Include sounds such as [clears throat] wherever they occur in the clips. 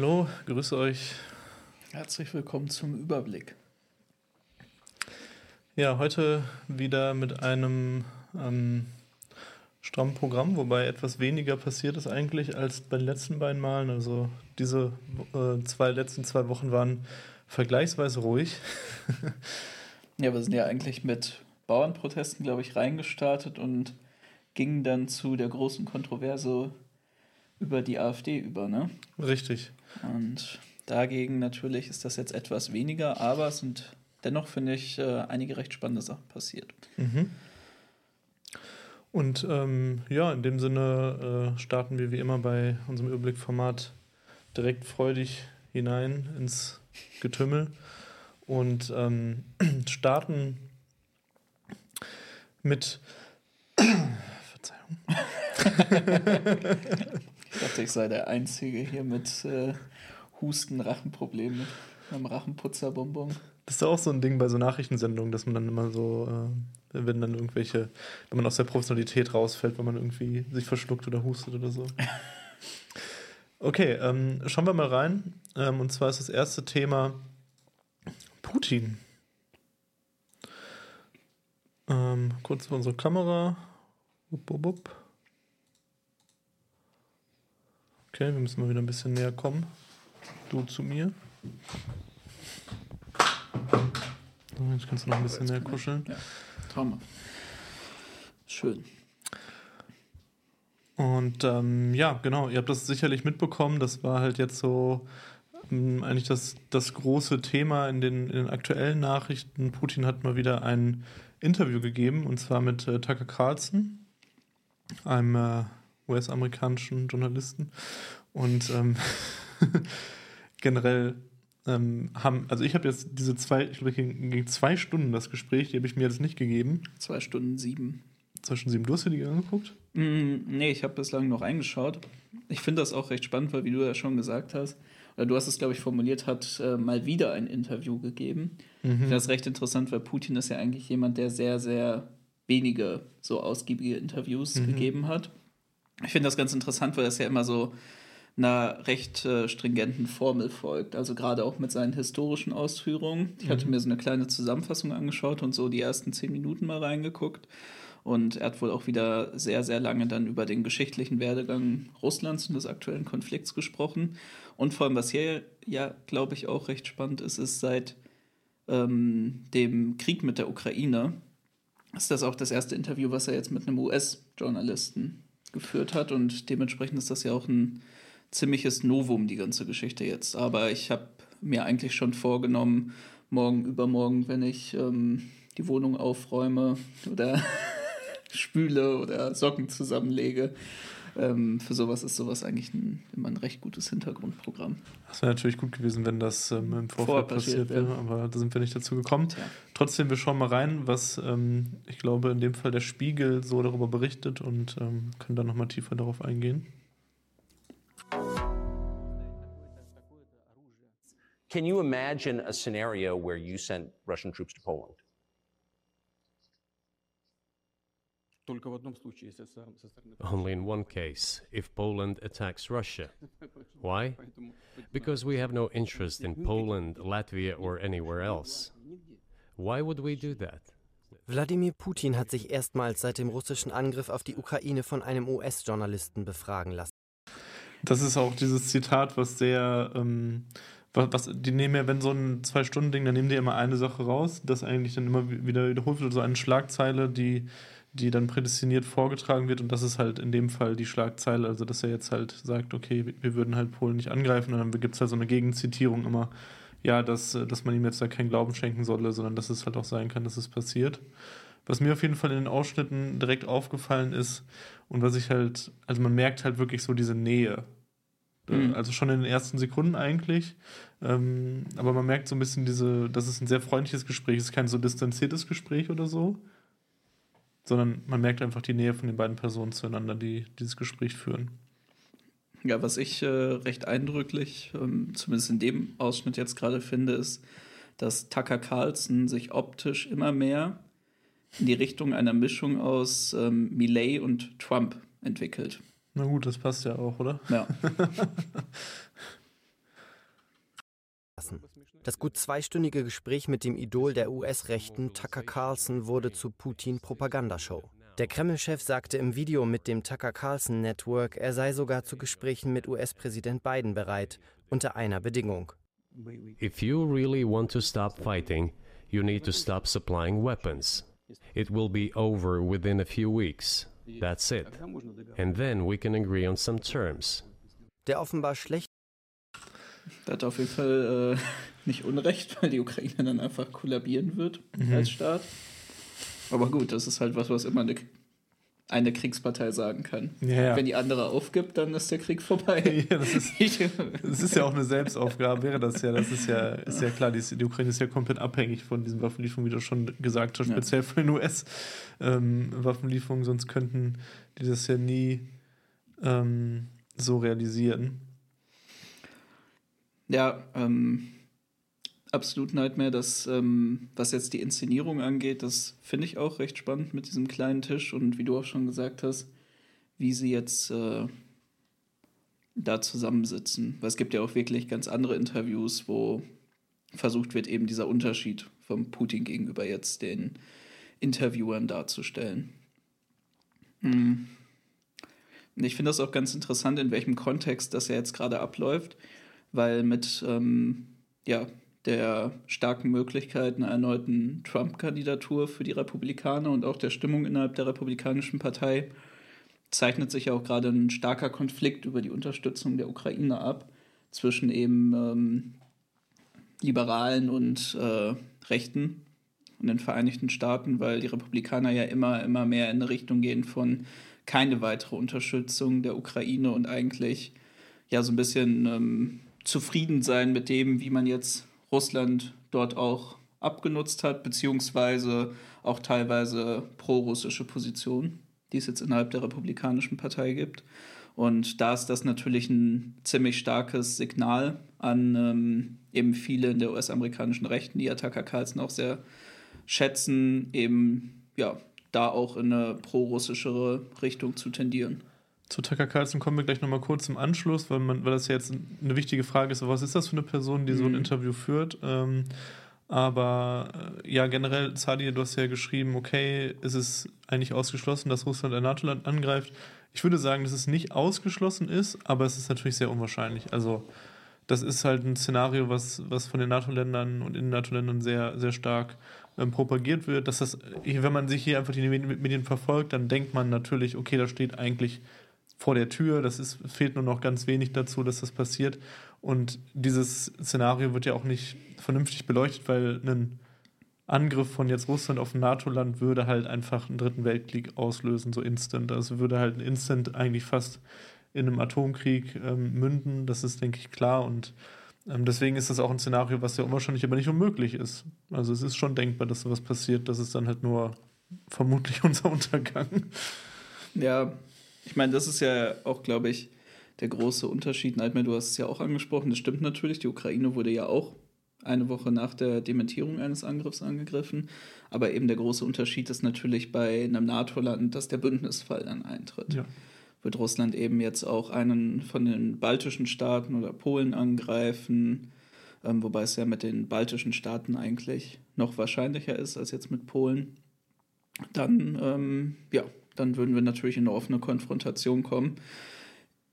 Hallo, grüße euch. Herzlich willkommen zum Überblick. Ja, heute wieder mit einem ähm, strammen Programm, wobei etwas weniger passiert ist eigentlich als bei den letzten beiden Malen. Also diese äh, zwei letzten zwei Wochen waren vergleichsweise ruhig. [laughs] ja, wir sind ja eigentlich mit Bauernprotesten, glaube ich, reingestartet und gingen dann zu der großen Kontroverse über die AfD über, ne? Richtig. Und dagegen natürlich ist das jetzt etwas weniger, aber es sind dennoch, finde ich, äh, einige recht spannende Sachen passiert. Mhm. Und ähm, ja, in dem Sinne äh, starten wir wie immer bei unserem Überblickformat direkt freudig hinein ins Getümmel und ähm, [clears throat] starten mit [clears throat] Verzeihung. [laughs] ich dachte, ich sei der Einzige hier mit äh, Husten, Rachenproblemen, mit einem Rachenputzerbonbon. Das ist ja auch so ein Ding bei so Nachrichtensendungen, dass man dann immer so, äh, wenn dann irgendwelche, wenn man aus der Professionalität rausfällt, wenn man irgendwie sich verschluckt oder hustet oder so. [laughs] Okay, ähm, schauen wir mal rein. Ähm, und zwar ist das erste Thema Putin. Ähm, kurz unsere Kamera. Wupp, wupp, wupp. Okay, wir müssen mal wieder ein bisschen näher kommen. Du zu mir. So, jetzt kannst du noch ein bisschen näher kuscheln. Ja, Trauma. Schön. Und ähm, ja, genau, ihr habt das sicherlich mitbekommen. Das war halt jetzt so ähm, eigentlich das, das große Thema in den, in den aktuellen Nachrichten. Putin hat mal wieder ein Interview gegeben, und zwar mit äh, Tucker Carlson, einem äh, US-amerikanischen Journalisten. Und ähm, [laughs] generell ähm, haben, also ich habe jetzt diese zwei, ich glaube, gegen zwei Stunden das Gespräch, die habe ich mir jetzt nicht gegeben. Zwei Stunden sieben. Zwei Stunden sieben. Du hast dir die angeguckt? Mm, nee, ich habe bislang noch eingeschaut. Ich finde das auch recht spannend, weil, wie du ja schon gesagt hast, oder du hast es, glaube ich, formuliert, hat äh, mal wieder ein Interview gegeben. Mhm. Ich finde das recht interessant, weil Putin ist ja eigentlich jemand, der sehr, sehr wenige so ausgiebige Interviews mhm. gegeben hat. Ich finde das ganz interessant, weil das ja immer so einer recht äh, stringenten Formel folgt. Also gerade auch mit seinen historischen Ausführungen. Ich mhm. hatte mir so eine kleine Zusammenfassung angeschaut und so die ersten zehn Minuten mal reingeguckt. Und er hat wohl auch wieder sehr, sehr lange dann über den geschichtlichen Werdegang Russlands und des aktuellen Konflikts gesprochen. Und vor allem, was hier ja, glaube ich, auch recht spannend ist, ist seit ähm, dem Krieg mit der Ukraine, ist das auch das erste Interview, was er jetzt mit einem US-Journalisten geführt hat. Und dementsprechend ist das ja auch ein ziemliches Novum, die ganze Geschichte jetzt. Aber ich habe mir eigentlich schon vorgenommen, morgen, übermorgen, wenn ich ähm, die Wohnung aufräume oder [laughs] spüle oder Socken zusammenlege. Ähm, für sowas ist sowas eigentlich ein, immer ein recht gutes Hintergrundprogramm. Das wäre natürlich gut gewesen, wenn das ähm, im Vorfeld Vorher passiert wäre, aber da sind wir nicht dazu gekommen. Tja. Trotzdem, wir schauen mal rein, was ähm, ich glaube in dem Fall der Spiegel so darüber berichtet und ähm, können dann nochmal tiefer darauf eingehen. Can you imagine a scenario where you sent Russian troops to Poland? Only in one case, if Poland attacks Russia. Why? Because we have no interest in Poland, Latvia, or anywhere else. Why would we do that? Wladimir Putin hat sich erstmals seit dem russischen Angriff auf die Ukraine von einem US-Journalisten befragen lassen. Das ist auch dieses Zitat, was sehr, ähm, was, was, die nehmen ja, wenn so ein Zwei-Stunden-Ding, dann nehmen die immer eine Sache raus, das eigentlich dann immer wieder wiederholt wird, so eine Schlagzeile, die die dann prädestiniert vorgetragen wird. Und das ist halt in dem Fall die Schlagzeile, also dass er jetzt halt sagt, okay, wir würden halt Polen nicht angreifen. Und dann gibt es halt so eine Gegenzitierung immer, ja, dass, dass man ihm jetzt da keinen Glauben schenken solle, sondern dass es halt auch sein kann, dass es passiert. Was mir auf jeden Fall in den Ausschnitten direkt aufgefallen ist und was ich halt, also man merkt halt wirklich so diese Nähe. Mhm. Also schon in den ersten Sekunden eigentlich. Ähm, aber man merkt so ein bisschen diese, dass es ein sehr freundliches Gespräch ist, kein so distanziertes Gespräch oder so sondern man merkt einfach die Nähe von den beiden Personen zueinander, die dieses Gespräch führen. Ja, was ich äh, recht eindrücklich, ähm, zumindest in dem Ausschnitt jetzt gerade finde, ist, dass Tucker Carlson sich optisch immer mehr in die Richtung einer Mischung aus ähm, Milley und Trump entwickelt. Na gut, das passt ja auch, oder? Ja. [laughs] Das gut zweistündige Gespräch mit dem Idol der US-Rechten, Tucker Carlson, wurde zu Putin-Propagandashow. Der Kreml-Chef sagte im Video mit dem Tucker Carlson Network, er sei sogar zu Gesprächen mit US-Präsident Biden bereit, unter einer Bedingung. If you really want to stop fighting, you need to stop supplying weapons. It will be over within a few weeks. That's it. And then we can agree on some terms. Der offenbar schlecht. Hat auf jeden Fall äh, nicht Unrecht, [laughs] weil die Ukraine dann einfach kollabieren wird mhm. als Staat. Aber gut, das ist halt was, was immer eine, eine Kriegspartei sagen kann. Ja, ja. Wenn die andere aufgibt, dann ist der Krieg vorbei. [laughs] Ja, das, ist, das ist ja auch eine Selbstaufgabe, wäre das ja. Das ist ja, ist ja klar, die, die Ukraine ist ja komplett abhängig von diesen Waffenlieferungen, wie du schon gesagt hast, speziell von den US-Waffenlieferungen, ähm, sonst könnten die das ja nie ähm, so realisieren. Ja, ähm, absolut Nightmare. Das, ähm, was jetzt die Inszenierung angeht, das finde ich auch recht spannend mit diesem kleinen Tisch und wie du auch schon gesagt hast, wie sie jetzt äh, da zusammensitzen. Weil es gibt ja auch wirklich ganz andere Interviews, wo versucht wird, eben dieser Unterschied vom Putin gegenüber jetzt den Interviewern darzustellen. Hm. Ich finde das auch ganz interessant, in welchem Kontext das ja jetzt gerade abläuft, weil mit ähm, ja, der starken Möglichkeit einer erneuten Trump-Kandidatur für die Republikaner und auch der Stimmung innerhalb der Republikanischen Partei zeichnet sich auch gerade ein starker Konflikt über die Unterstützung der Ukraine ab zwischen eben ähm, Liberalen und äh, Rechten in den Vereinigten Staaten, weil die Republikaner ja immer, immer mehr in eine Richtung gehen von keine weitere Unterstützung der Ukraine und eigentlich ja so ein bisschen ähm, zufrieden sein mit dem, wie man jetzt Russland dort auch abgenutzt hat, beziehungsweise auch teilweise pro-russische Positionen, die es jetzt innerhalb der Republikanischen Partei gibt. Und da ist das natürlich ein ziemlich starkes Signal an ähm, eben viele in der US-amerikanischen Rechten, die ja Tucker Carlson auch sehr schätzen, eben ja, da auch in eine pro-russischere Richtung zu tendieren. Zu Tucker Carlson kommen wir gleich nochmal kurz im Anschluss, weil, man, weil das ja jetzt eine wichtige Frage ist, was ist das für eine Person, die so ein mhm. Interview führt? Ähm, aber äh, ja, generell, Sadi, du hast ja geschrieben, okay, ist es eigentlich ausgeschlossen, dass Russland ein NATO-Land angreift? Ich würde sagen, dass es nicht ausgeschlossen ist, aber es ist natürlich sehr unwahrscheinlich. Also, das ist halt ein Szenario, was, was von den NATO-Ländern und in den NATO-Ländern sehr, sehr stark ähm, propagiert wird. Dass das, wenn man sich hier einfach die Medien verfolgt, dann denkt man natürlich, okay, da steht eigentlich vor der Tür. Das ist, fehlt nur noch ganz wenig dazu, dass das passiert. Und dieses Szenario wird ja auch nicht vernünftig beleuchtet, weil ein Angriff von jetzt Russland auf ein NATO-Land würde halt einfach einen dritten Weltkrieg auslösen, so instant. Also würde halt ein Instant eigentlich fast in einem Atomkrieg ähm, münden. Das ist, denke ich, klar. Und ähm, deswegen ist das auch ein Szenario, was ja unwahrscheinlich, aber nicht unmöglich ist. Also es ist schon denkbar, dass sowas passiert. Das ist dann halt nur vermutlich [laughs] unser Untergang. Ja, ich meine, das ist ja auch, glaube ich, der große Unterschied. Nightmare, du hast es ja auch angesprochen, das stimmt natürlich. Die Ukraine wurde ja auch eine Woche nach der Dementierung eines Angriffs angegriffen. Aber eben der große Unterschied ist natürlich bei einem NATO-Land, dass der Bündnisfall dann eintritt. Ja. Wird Russland eben jetzt auch einen von den baltischen Staaten oder Polen angreifen, ähm, wobei es ja mit den baltischen Staaten eigentlich noch wahrscheinlicher ist als jetzt mit Polen, dann ähm, ja, dann würden wir natürlich in eine offene Konfrontation kommen.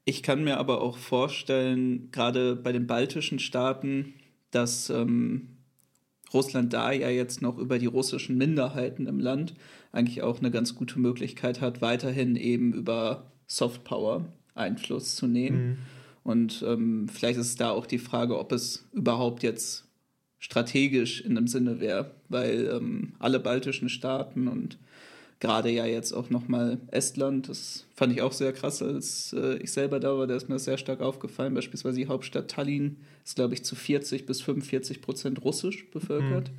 Ich kann mir aber auch vorstellen, gerade bei den baltischen Staaten, dass ähm, Russland da ja jetzt noch über die russischen Minderheiten im Land eigentlich auch eine ganz gute Möglichkeit hat, weiterhin eben über Softpower Einfluss zu nehmen. Mhm. Und ähm, vielleicht ist da auch die Frage, ob es überhaupt jetzt strategisch in dem Sinne wäre, weil ähm, alle baltischen Staaten und Gerade ja jetzt auch nochmal Estland, das fand ich auch sehr krass, als äh, ich selber da war, da ist mir das sehr stark aufgefallen. Beispielsweise die Hauptstadt Tallinn ist, glaube ich, zu 40 bis 45 Prozent russisch bevölkert. Mhm.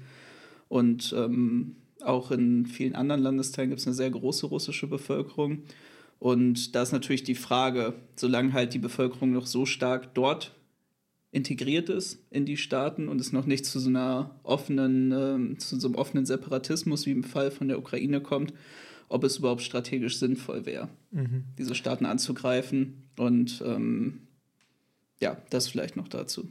Und ähm, auch in vielen anderen Landesteilen gibt es eine sehr große russische Bevölkerung. Und da ist natürlich die Frage, solange halt die Bevölkerung noch so stark dort integriert ist in die Staaten und es noch nicht zu so einer offenen, äh, zu so einem offenen Separatismus wie im Fall von der Ukraine kommt, ob es überhaupt strategisch sinnvoll wäre, mhm. diese Staaten anzugreifen. Und ähm, ja, das vielleicht noch dazu.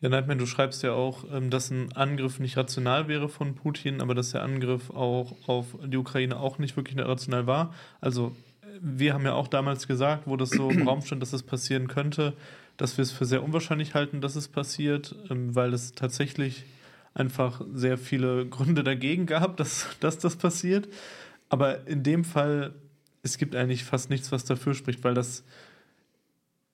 Ja, Nightman, du schreibst ja auch, ähm, dass ein Angriff nicht rational wäre von Putin, aber dass der Angriff auch auf die Ukraine auch nicht wirklich rational war. Also wir haben ja auch damals gesagt, wo das so im Raum stand, dass es passieren könnte, dass wir es für sehr unwahrscheinlich halten, dass es passiert, ähm, weil es tatsächlich einfach sehr viele [laughs] Gründe dagegen gab, dass, dass das passiert. Aber in dem Fall, es gibt eigentlich fast nichts, was dafür spricht, weil das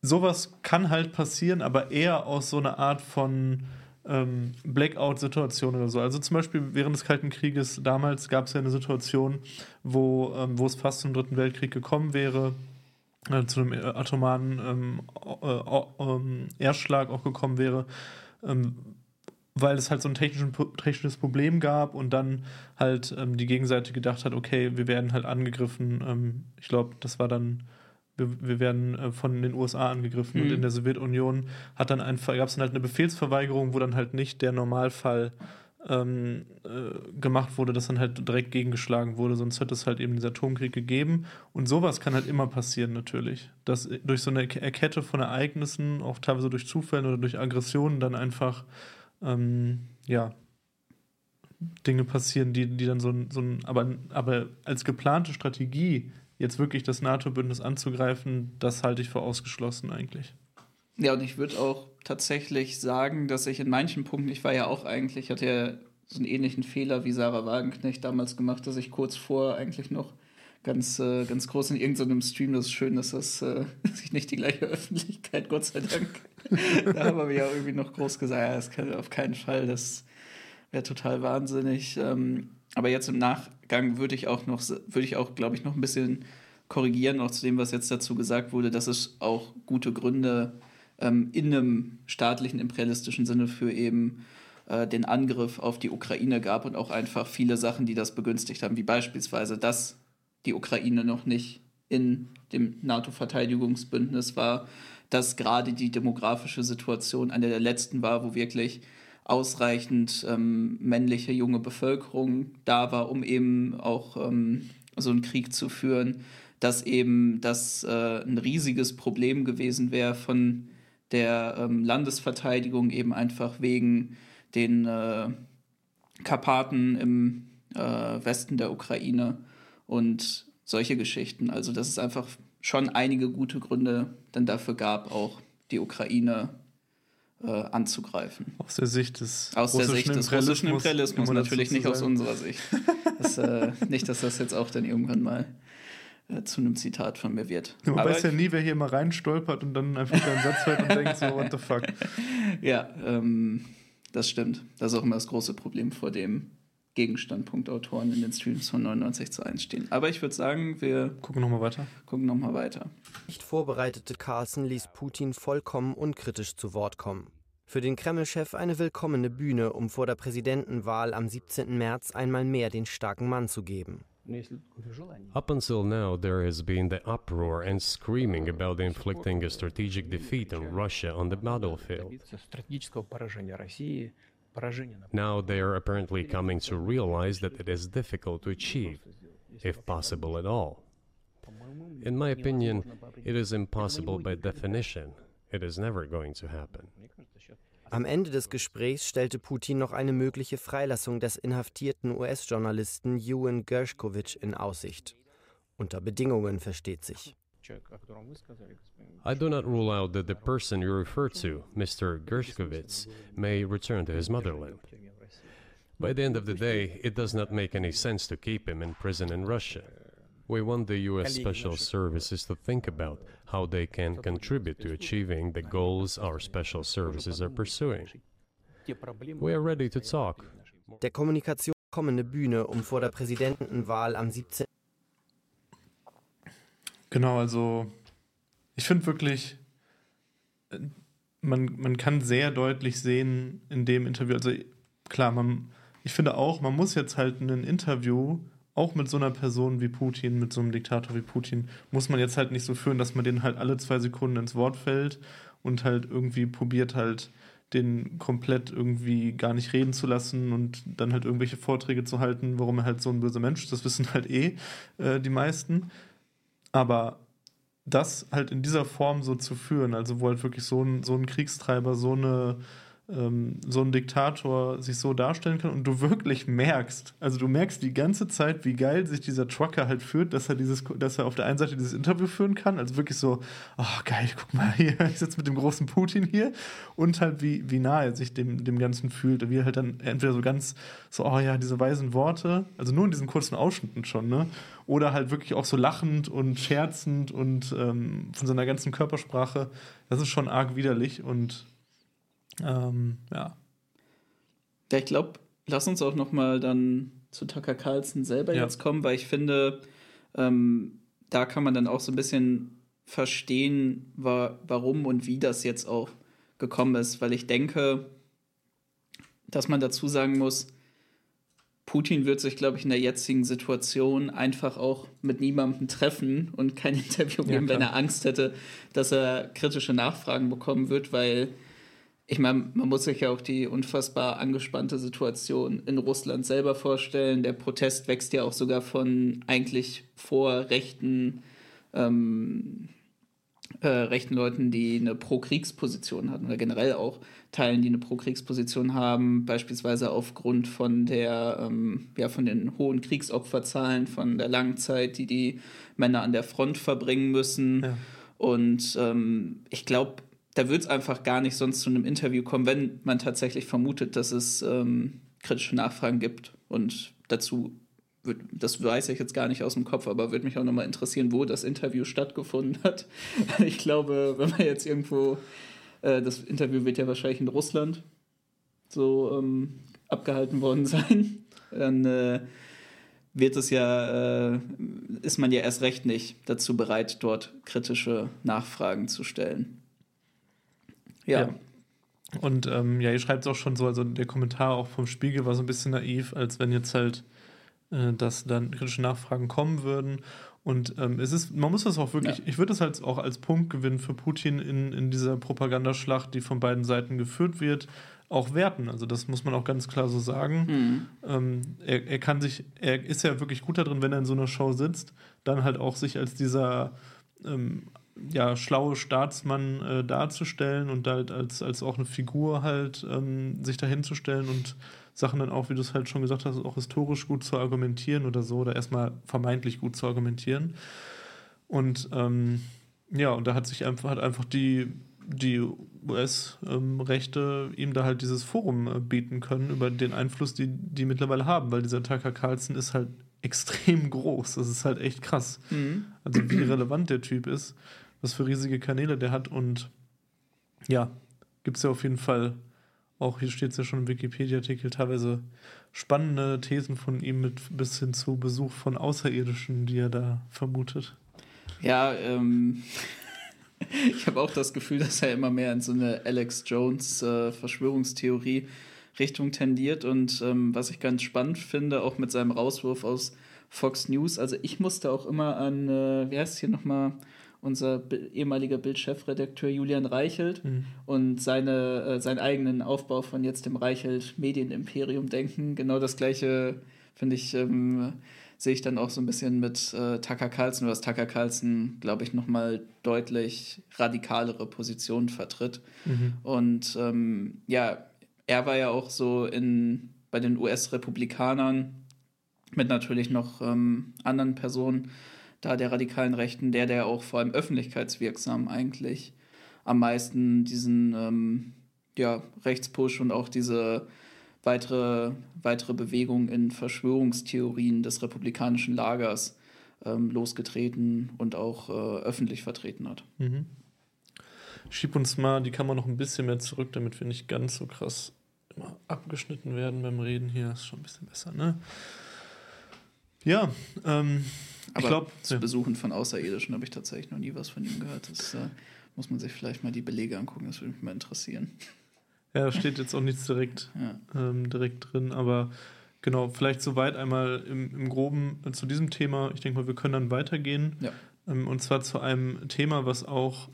sowas kann halt passieren, aber eher aus so einer Art von ähm, Blackout-Situation oder so. Also zum Beispiel während des Kalten Krieges damals gab es ja eine Situation, wo, ähm, wo es fast zum Dritten Weltkrieg gekommen wäre, äh, zu einem atomaren ähm, äh, äh, Erstschlag auch gekommen wäre, ähm, weil es halt so ein technisches Problem gab und dann halt ähm, die Gegenseite gedacht hat, okay, wir werden halt angegriffen. Ähm, ich glaube, das war dann wir, wir werden äh, von den USA angegriffen. Mhm. Und in der Sowjetunion hat dann einfach, gab es dann halt eine Befehlsverweigerung, wo dann halt nicht der Normalfall ähm, äh, gemacht wurde, dass dann halt direkt gegengeschlagen wurde, sonst hätte es halt eben diesen Atomkrieg gegeben. Und sowas kann halt immer passieren, natürlich. Dass durch so eine Kette von Ereignissen, auch teilweise durch Zufällen oder durch Aggressionen, dann einfach, ähm, ja, Dinge passieren, die, die dann so ein, so ein aber, aber als geplante Strategie jetzt wirklich das NATO-Bündnis anzugreifen, das halte ich für ausgeschlossen eigentlich. Ja, und ich würde auch tatsächlich sagen, dass ich in manchen Punkten, ich war ja auch eigentlich, ich hatte ja so einen ähnlichen Fehler wie Sarah Wagenknecht damals gemacht, dass ich kurz vor eigentlich noch ganz, äh, ganz groß in irgendeinem Stream, das ist schön, dass das äh, [laughs] sich nicht die gleiche Öffentlichkeit, Gott sei Dank. [laughs] da haben wir ja irgendwie noch groß gesagt, ja, das kann auf keinen Fall, das wäre total wahnsinnig. Ähm, aber jetzt im Nachgang würde ich auch noch, würde ich auch, glaube ich, noch ein bisschen korrigieren, auch zu dem, was jetzt dazu gesagt wurde, dass es auch gute Gründe ähm, in einem staatlichen, imperialistischen Sinne für eben äh, den Angriff auf die Ukraine gab und auch einfach viele Sachen, die das begünstigt haben, wie beispielsweise, dass die Ukraine noch nicht in dem NATO-Verteidigungsbündnis war, dass gerade die demografische Situation eine der letzten war, wo wirklich ausreichend ähm, männliche junge Bevölkerung da war, um eben auch ähm, so einen Krieg zu führen, dass eben das äh, ein riesiges Problem gewesen wäre von der ähm, Landesverteidigung, eben einfach wegen den äh, Karpaten im äh, Westen der Ukraine und solche Geschichten. Also dass es einfach schon einige gute Gründe dann dafür gab, auch die Ukraine äh, anzugreifen. Aus der Sicht des aus der Sicht des russischen Imperialismus, natürlich nicht aus unserer Sicht. Das, äh, nicht, dass das jetzt auch dann irgendwann mal äh, zu einem Zitat von mir wird. Ja, man Aber weiß ja nie, wer hier mal reinstolpert und dann einfach einen Satz hört und denkt so, what the fuck. [laughs] Ja, ähm, das stimmt. Das ist auch immer das große Problem, vor dem Gegenstandpunktautoren in den Streams von 99 zu 1 stehen. Aber ich würde sagen, wir gucken nochmal weiter. Gucken nochmal weiter. Nicht vorbereitete Carlson ließ Putin vollkommen unkritisch zu Wort kommen. Für den Kreml-Chef eine willkommene Bühne, um vor der Präsidentenwahl am 17. März einmal mehr den starken Mann zu geben. Up until now, there has been the uproar and screaming about inflicting a strategic defeat on Russia on the battlefield. Now they are apparently coming to realize that it is difficult to achieve, if possible at all. In my opinion, it is impossible by definition. It is never going to happen. Am Ende des Gesprächs stellte Putin noch eine mögliche Freilassung des inhaftierten US-Journalisten Ewan Gershkovich in Aussicht. Unter Bedingungen versteht sich. I do not rule out that the person you refer to, Mr. Gershkovitz, may return to his motherland. By the end of the day, it does not make any sense to keep him in prison in Russia. We want the U.S. Special Services to think about how they can contribute to achieving the goals our special services are pursuing. We are ready to talk. Der Kommunikation kommende Bühne, um vor der Präsidentenwahl am 17. Genau, also ich finde wirklich, man, man kann sehr deutlich sehen in dem Interview, also klar, man, ich finde auch, man muss jetzt halt ein Interview, auch mit so einer Person wie Putin, mit so einem Diktator wie Putin, muss man jetzt halt nicht so führen, dass man den halt alle zwei Sekunden ins Wort fällt und halt irgendwie probiert halt den komplett irgendwie gar nicht reden zu lassen und dann halt irgendwelche Vorträge zu halten, warum er halt so ein böser Mensch ist. Das wissen halt eh äh, die meisten. Aber das halt in dieser Form so zu führen, also wo halt wirklich so ein, so ein Kriegstreiber so eine so ein Diktator sich so darstellen kann und du wirklich merkst, also du merkst die ganze Zeit, wie geil sich dieser Trucker halt führt, dass er dieses, dass er auf der einen Seite dieses Interview führen kann, also wirklich so, oh geil, guck mal hier, [laughs] ich sitze mit dem großen Putin hier und halt wie, wie nah er sich dem, dem Ganzen fühlt, wie er halt dann entweder so ganz so, oh ja, diese weisen Worte, also nur in diesen kurzen Ausschnitten schon, ne? Oder halt wirklich auch so lachend und scherzend und ähm, von seiner ganzen Körpersprache, das ist schon arg widerlich und ähm, ja. Ja, ich glaube, lass uns auch noch mal dann zu Tucker Carlson selber ja. jetzt kommen, weil ich finde, ähm, da kann man dann auch so ein bisschen verstehen, wa warum und wie das jetzt auch gekommen ist, weil ich denke, dass man dazu sagen muss, Putin wird sich, glaube ich, in der jetzigen Situation einfach auch mit niemandem treffen und kein [laughs] Interview geben, ja, wenn er Angst hätte, dass er kritische Nachfragen bekommen wird, weil ich meine, man muss sich ja auch die unfassbar angespannte Situation in Russland selber vorstellen. Der Protest wächst ja auch sogar von eigentlich vor rechten, ähm, äh, rechten Leuten, die eine Pro-Kriegsposition hatten oder generell auch Teilen, die eine Pro-Kriegsposition haben, beispielsweise aufgrund von der, ähm, ja, von den hohen Kriegsopferzahlen, von der langen Zeit, die die Männer an der Front verbringen müssen. Ja. Und ähm, ich glaube, da wird es einfach gar nicht sonst zu einem Interview kommen, wenn man tatsächlich vermutet, dass es ähm, kritische Nachfragen gibt. Und dazu wird, das weiß ich jetzt gar nicht aus dem Kopf, aber würde mich auch nochmal interessieren, wo das Interview stattgefunden [laughs] hat. ich glaube, wenn man jetzt irgendwo, äh, das Interview wird ja wahrscheinlich in Russland so ähm, abgehalten worden [laughs] sein, dann äh, wird es ja, äh, ist man ja erst recht nicht dazu bereit, dort kritische Nachfragen zu stellen. Ja. ja. Und ähm, ja, ihr schreibt es auch schon so, also der Kommentar auch vom Spiegel war so ein bisschen naiv, als wenn jetzt halt, äh, dass dann kritische Nachfragen kommen würden. Und ähm, es ist, man muss das auch wirklich, ja. ich würde es halt auch als Punktgewinn für Putin in, in dieser Propagandaschlacht, die von beiden Seiten geführt wird, auch werten. Also das muss man auch ganz klar so sagen. Mhm. Ähm, er, er kann sich, er ist ja wirklich gut darin, wenn er in so einer Show sitzt, dann halt auch sich als dieser ähm, ja, schlaue Staatsmann äh, darzustellen und halt als, als auch eine Figur halt ähm, sich dahinzustellen und Sachen dann auch, wie du es halt schon gesagt hast, auch historisch gut zu argumentieren oder so, oder erstmal vermeintlich gut zu argumentieren. Und ähm, ja, und da hat sich einfach, hat einfach die, die US-Rechte ihm da halt dieses Forum äh, bieten können über den Einfluss, die die mittlerweile haben, weil dieser Tucker Carlson ist halt [laughs] extrem groß. Das ist halt echt krass. Mhm. Also wie relevant der Typ ist was für riesige Kanäle der hat. Und ja, gibt es ja auf jeden Fall auch, hier steht es ja schon im Wikipedia-Artikel, teilweise spannende Thesen von ihm mit bis hin zu Besuch von Außerirdischen, die er da vermutet. Ja, ähm, [laughs] ich habe auch das Gefühl, dass er immer mehr in so eine Alex Jones äh, Verschwörungstheorie Richtung tendiert und ähm, was ich ganz spannend finde, auch mit seinem Rauswurf aus Fox News, also ich musste auch immer an, äh, wie heißt es hier nochmal, unser ehemaliger Bildchefredakteur Julian Reichelt mhm. und seine, äh, seinen eigenen Aufbau von jetzt dem Reichelt Medienimperium denken. Genau das gleiche, finde ich, ähm, sehe ich dann auch so ein bisschen mit äh, Tucker Carlson, was Tucker Carlson, glaube ich, nochmal deutlich radikalere Positionen vertritt. Mhm. Und ähm, ja, er war ja auch so in, bei den US-Republikanern mit natürlich noch ähm, anderen Personen da der radikalen Rechten, der, der auch vor allem öffentlichkeitswirksam eigentlich am meisten diesen ähm, ja, Rechtspush und auch diese weitere, weitere Bewegung in Verschwörungstheorien des republikanischen Lagers ähm, losgetreten und auch äh, öffentlich vertreten hat. Mhm. Schieb uns mal die Kamera noch ein bisschen mehr zurück, damit wir nicht ganz so krass immer abgeschnitten werden beim Reden hier. Ist schon ein bisschen besser, ne? Ja, ähm, aber ich glaube, zu ja. Besuchen von Außerirdischen habe ich tatsächlich noch nie was von ihm gehört. Das äh, muss man sich vielleicht mal die Belege angucken, das würde mich mal interessieren. Ja, da steht jetzt auch nichts direkt, ja. ähm, direkt drin, aber genau, vielleicht soweit einmal im, im Groben zu diesem Thema. Ich denke mal, wir können dann weitergehen. Ja. Ähm, und zwar zu einem Thema, was auch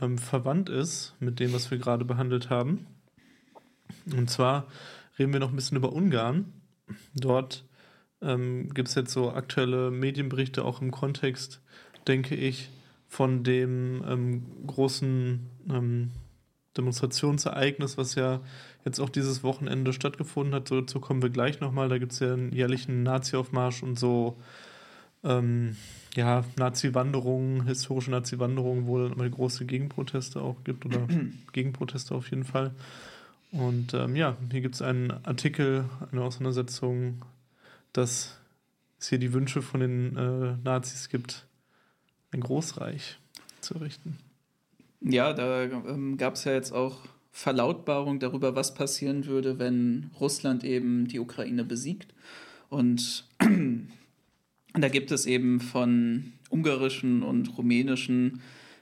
ähm, verwandt ist mit dem, was wir gerade behandelt haben. Und zwar reden wir noch ein bisschen über Ungarn. Dort ähm, gibt es jetzt so aktuelle Medienberichte auch im Kontext, denke ich, von dem ähm, großen ähm, Demonstrationsereignis, was ja jetzt auch dieses Wochenende stattgefunden hat. Dazu kommen wir gleich nochmal. Da gibt es ja einen jährlichen Nazi-Aufmarsch und so ähm, ja, Nazi-Wanderungen, historische Nazi-Wanderungen, wo es immer große Gegenproteste auch gibt oder [clears throat] Gegenproteste auf jeden Fall. Und ähm, ja, hier gibt es einen Artikel, eine Auseinandersetzung, dass es hier die Wünsche von den äh, Nazis gibt, ein Großreich zu errichten. Ja, da ähm, gab es ja jetzt auch Verlautbarung darüber, was passieren würde, wenn Russland eben die Ukraine besiegt. Und [clears throat] da gibt es eben von ungarischen und rumänischen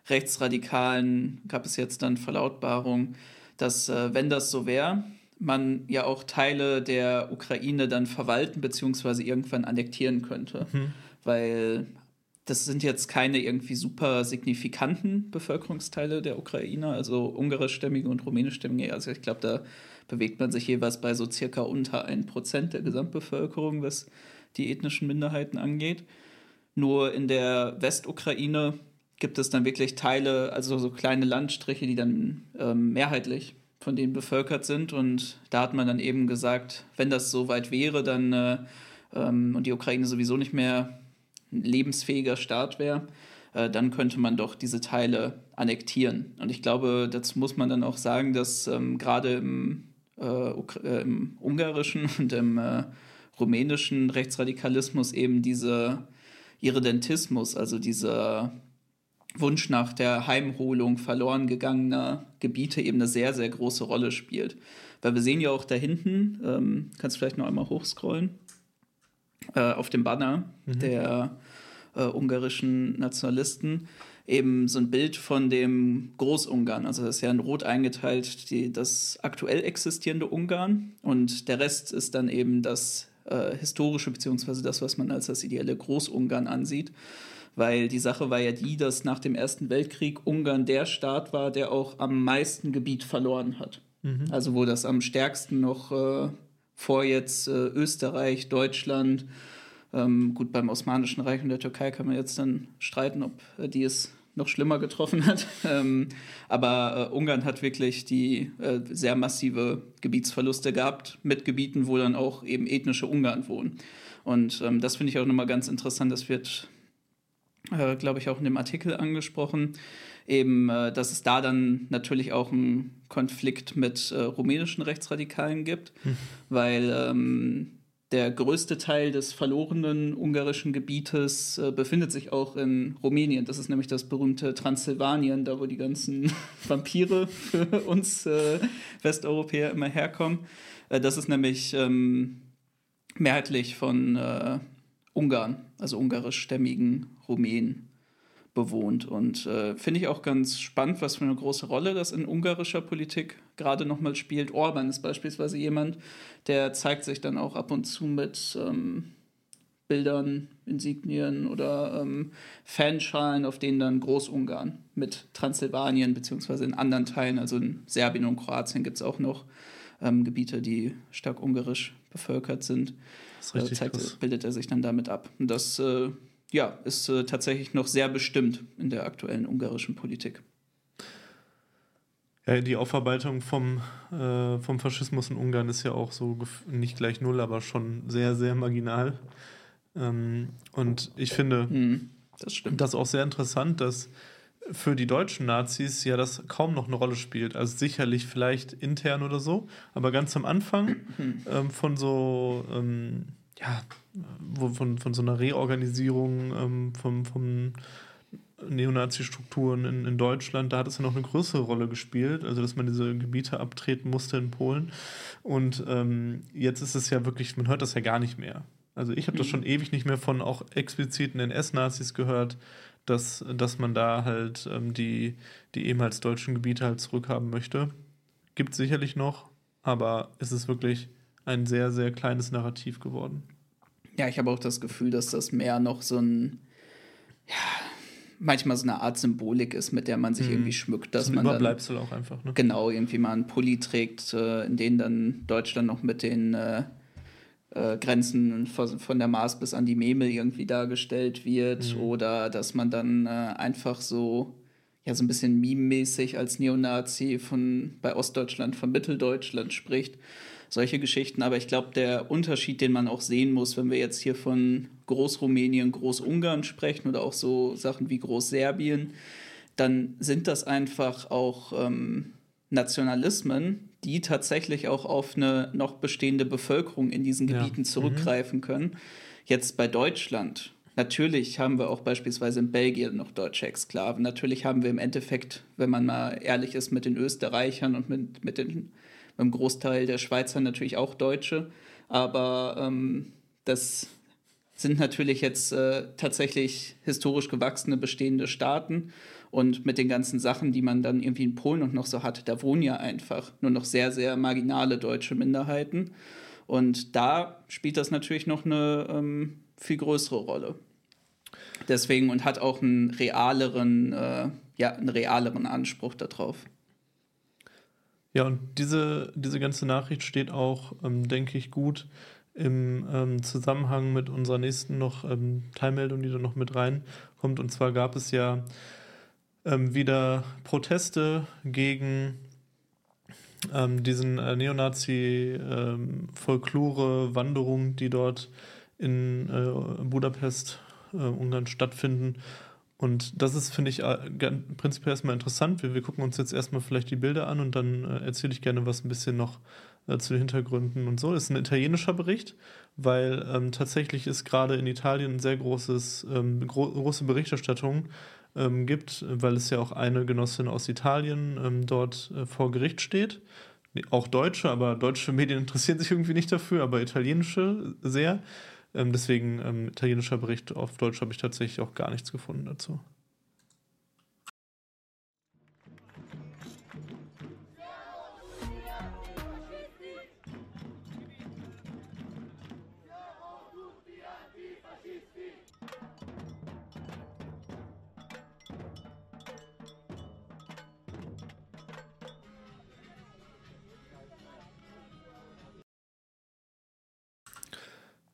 Rechtsradikalen, gab es jetzt dann Verlautbarung, dass äh, wenn das so wäre, man ja auch Teile der Ukraine dann verwalten bzw. irgendwann annektieren könnte. Mhm. Weil das sind jetzt keine irgendwie super signifikanten Bevölkerungsteile der Ukraine, also ungarischstämmige und rumänischstämmige. Also ich glaube, da bewegt man sich jeweils bei so circa unter 1% der Gesamtbevölkerung, was die ethnischen Minderheiten angeht. Nur in der Westukraine gibt es dann wirklich Teile, also so kleine Landstriche, die dann ähm, mehrheitlich von denen bevölkert sind. Und da hat man dann eben gesagt, wenn das so weit wäre, dann äh, ähm, und die Ukraine sowieso nicht mehr ein lebensfähiger Staat wäre, äh, dann könnte man doch diese Teile annektieren. Und ich glaube, dazu muss man dann auch sagen, dass ähm, gerade im, äh, äh im, ungarischen [laughs] und im äh, rumänischen Rechtsradikalismus eben diese Irredentismus, also dieser Wunsch nach der Heimholung verloren gegangener Gebiete eben eine sehr, sehr große Rolle spielt. Weil wir sehen ja auch da hinten, ähm, kannst du vielleicht noch einmal hochscrollen, äh, auf dem Banner mhm. der äh, ungarischen Nationalisten eben so ein Bild von dem Großungarn. Also das ist ja in Rot eingeteilt, die, das aktuell existierende Ungarn und der Rest ist dann eben das äh, historische, beziehungsweise das, was man als das ideelle Großungarn ansieht. Weil die Sache war ja die, dass nach dem Ersten Weltkrieg Ungarn der Staat war, der auch am meisten Gebiet verloren hat. Mhm. Also wo das am stärksten noch äh, vor jetzt äh, Österreich, Deutschland, ähm, gut beim Osmanischen Reich und der Türkei kann man jetzt dann streiten, ob äh, die es noch schlimmer getroffen hat. [laughs] Ähm, aber äh, Ungarn hat wirklich die äh, sehr massive Gebietsverluste gehabt mit Gebieten, wo dann auch eben ethnische Ungarn wohnen. Und ähm, das finde ich auch nochmal ganz interessant. Das wird, äh, glaube ich, auch in dem Artikel angesprochen. Eben, äh, dass es da dann natürlich auch einen Konflikt mit äh, rumänischen Rechtsradikalen gibt, hm. weil ähm, der größte Teil des verlorenen ungarischen Gebietes äh, befindet sich auch in Rumänien. Das ist nämlich das berühmte Transsilvanien, da wo die ganzen [laughs] Vampire für uns äh, Westeuropäer immer herkommen. Äh, das ist nämlich ähm, mehrheitlich von äh, Ungarn, also ungarischstämmigen Rumänen bewohnt. Und äh, finde ich auch ganz spannend, was für eine große Rolle das in ungarischer Politik gerade nochmal spielt. Orban ist beispielsweise jemand, der zeigt sich dann auch ab und zu mit ähm, Bildern, Insignien oder ähm, Fanschalen, auf denen dann Großungarn mit Transsilvanien beziehungsweise in anderen Teilen, also in Serbien und Kroatien gibt es auch noch ähm, Gebiete, die stark ungarisch bevölkert sind. Das äh, zeigt, bildet er sich dann damit ab. Und das äh, ja, ist äh, tatsächlich noch sehr bestimmt in der aktuellen ungarischen Politik. Ja, die Aufarbeitung vom, äh, vom Faschismus in Ungarn ist ja auch so nicht gleich null, aber schon sehr, sehr marginal. Ähm, und ich finde mhm, das, das auch sehr interessant, dass für die deutschen Nazis ja das kaum noch eine Rolle spielt. Also sicherlich vielleicht intern oder so, aber ganz am Anfang [clears throat] ähm, von so ähm, ja, von, von so einer Reorganisierung ähm, vom, vom Neonazi-Strukturen in, in Deutschland, da hat es ja noch eine größere Rolle gespielt, also dass man diese Gebiete abtreten musste in Polen. Und ähm, jetzt ist es ja wirklich, man hört das ja gar nicht mehr. Also ich habe das mhm. schon ewig nicht mehr von auch expliziten NS-Nazis gehört, dass, dass man da halt ähm, die, die ehemals deutschen Gebiete halt zurückhaben möchte. Gibt sicherlich noch, aber es ist wirklich ein sehr, sehr kleines Narrativ geworden. Ja, ich habe auch das Gefühl, dass das mehr noch so ein, ja, manchmal so eine Art Symbolik ist, mit der man sich mhm. irgendwie schmückt. Dass so man Überbleibsel auch einfach, ne? Genau, irgendwie mal einen Pulli trägt, äh, in denen dann Deutschland noch mit den äh, äh, Grenzen von, von, der Mars bis an die Memel irgendwie dargestellt wird. Mhm. Oder dass man dann äh, einfach so ja so ein bisschen meme-mäßig als Neonazi von bei Ostdeutschland, von Mitteldeutschland spricht. Solche Geschichten. Aber ich glaube, der Unterschied, den man auch sehen muss, wenn wir jetzt hier von Großrumänien, Großungarn sprechen oder auch so Sachen wie Großserbien, dann sind das einfach auch ähm, Nationalismen, die tatsächlich auch auf eine noch bestehende Bevölkerung in diesen Gebieten ja. zurückgreifen mhm. können. Jetzt bei Deutschland. Natürlich haben wir auch beispielsweise in Belgien noch deutsche Exklaven. Natürlich haben wir im Endeffekt, wenn man mal ehrlich ist, mit den Österreichern und mit, mit, den, mit dem Großteil der Schweizer natürlich auch Deutsche. Aber ähm, das sind natürlich jetzt äh, tatsächlich historisch gewachsene bestehende Staaten. Und mit den ganzen Sachen, die man dann irgendwie in Polen und noch so hat, da wohnen ja einfach nur noch sehr, sehr marginale deutsche Minderheiten. Und da spielt das natürlich noch eine ähm, viel größere Rolle. Deswegen und hat auch einen realeren, äh, ja, einen realeren Anspruch darauf. Ja, und diese, diese ganze Nachricht steht auch, ähm, denke ich, gut im ähm, Zusammenhang mit unserer nächsten noch ähm, Teilmeldung, die da noch mit reinkommt. Und zwar gab es ja ähm, wieder Proteste gegen ähm, diesen äh, Neonazi-Folklore-Wanderung, ähm, die dort in äh, Budapest, äh, Ungarn stattfinden. Und das ist, finde ich, äh, prinzipiell erstmal interessant. Wir, wir gucken uns jetzt erstmal vielleicht die Bilder an und dann äh, erzähle ich gerne was ein bisschen noch äh, zu den Hintergründen und so. Das ist ein italienischer Bericht, weil ähm, tatsächlich ist gerade in Italien ein sehr großes, ähm, gro große Berichterstattung ähm, gibt, weil es ja auch eine Genossin aus Italien ähm, dort äh, vor Gericht steht. Auch deutsche, aber deutsche Medien [laughs] interessieren sich irgendwie nicht dafür, aber italienische sehr. Ähm, deswegen ähm, italienischer Bericht auf Deutsch habe ich tatsächlich auch gar nichts gefunden dazu.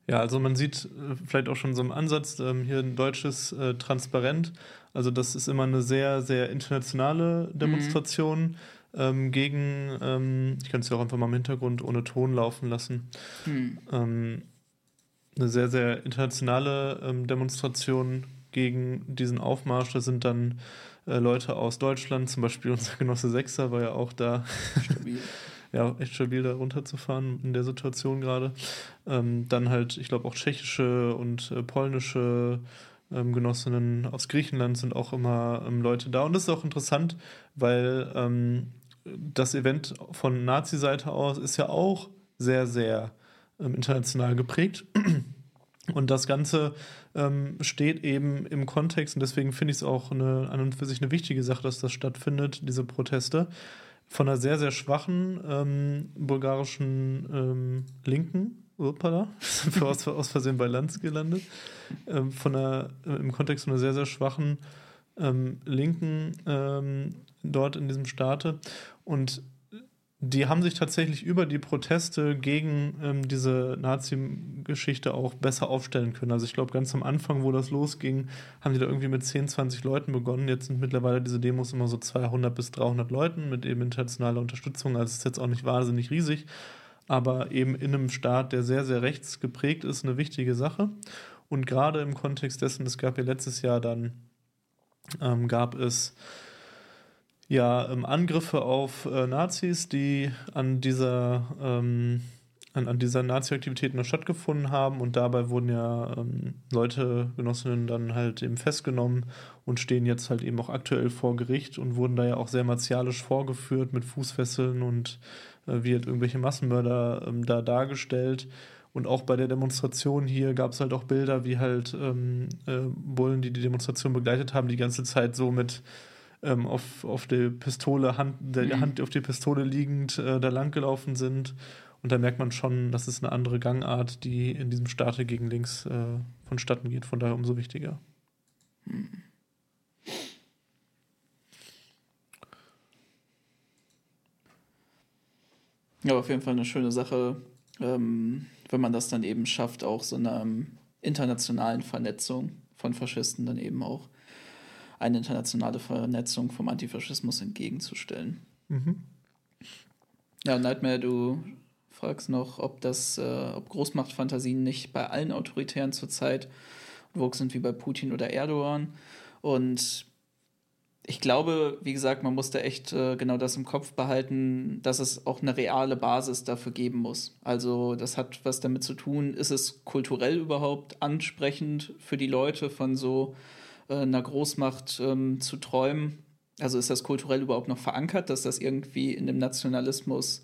Ja, also man sieht äh, vielleicht auch schon so im Ansatz ähm, hier ein deutsches äh, Transparent. Also das ist immer eine sehr, sehr internationale Demonstration mhm. ähm, gegen, ähm, ich kann es ja auch einfach mal im Hintergrund ohne Ton laufen lassen. Mhm. Ähm, eine sehr, sehr internationale ähm, Demonstration gegen diesen Aufmarsch. Da sind dann äh, Leute aus Deutschland, zum Beispiel unser Genosse Sechser war ja auch da. [laughs] Ja, echt stabil da runterzufahren in der Situation gerade. Ähm, dann halt, ich glaube, auch tschechische und äh, polnische ähm, Genossinnen aus Griechenland sind auch immer ähm, Leute da. Und das ist auch interessant, weil ähm, das Event von Nazi-Seite aus ist ja auch sehr, sehr ähm, international geprägt. Und das Ganze ähm, steht eben im Kontext, und deswegen finde ich es auch eine, an und für sich eine wichtige Sache, dass das stattfindet, diese Proteste, von einer sehr, sehr schwachen ähm, bulgarischen ähm, Linken, [laughs] wir aus, aus, Versehen bei Lanz gelandet, ähm, von einer, äh, im Kontext von einer sehr, sehr schwachen ähm, Linken ähm, dort in diesem Staate. Und die haben sich tatsächlich über die Proteste gegen ähm, diese Nazi-Geschichte auch besser aufstellen können. Also ich glaube, ganz am Anfang, wo das losging, haben die da irgendwie mit 10, 20 Leuten begonnen. Jetzt sind mittlerweile diese Demos immer so 200 bis 300 Leuten mit eben internationaler Unterstützung. Also es ist jetzt auch nicht wahnsinnig riesig, aber eben in einem Staat, der sehr, sehr rechts geprägt ist, eine wichtige Sache. Und gerade im Kontext dessen, es gab ja letztes Jahr dann, ähm, gab es ja, ähm, Angriffe auf äh, Nazis, die an dieser, ähm, an, an dieser Nazi-Aktivität noch stattgefunden haben und dabei wurden ja ähm, Leute, Genossinnen dann halt eben festgenommen und stehen jetzt halt eben auch aktuell vor Gericht und wurden da ja auch sehr martialisch vorgeführt mit Fußfesseln und äh, wie halt irgendwelche Massenmörder ähm, da dargestellt. Und auch bei der Demonstration hier gab es halt auch Bilder, wie halt ähm, äh, Bullen, die die Demonstration begleitet haben, die ganze Zeit so mit ähm, auf, auf der Pistole, Hand, der mhm. Hand auf die Pistole liegend äh, da langgelaufen sind. Und da merkt man schon, das ist eine andere Gangart, die in diesem Staate gegen links äh, vonstatten geht. Von daher umso wichtiger. Mhm. Ja, auf jeden Fall eine schöne Sache, ähm, wenn man das dann eben schafft, auch so einer ähm, internationalen Vernetzung von Faschisten dann eben auch eine internationale Vernetzung vom Antifaschismus entgegenzustellen. Mhm. Ja, Nightmare, du fragst noch, ob das, äh, ob Großmachtfantasien nicht bei allen Autoritären zurzeit vogue sind wie bei Putin oder Erdogan. Und ich glaube, wie gesagt, man muss da echt äh, genau das im Kopf behalten, dass es auch eine reale Basis dafür geben muss. Also das hat was damit zu tun, ist es kulturell überhaupt ansprechend für die Leute von so einer Großmacht ähm, zu träumen? Also ist das kulturell überhaupt noch verankert, dass das irgendwie in dem Nationalismus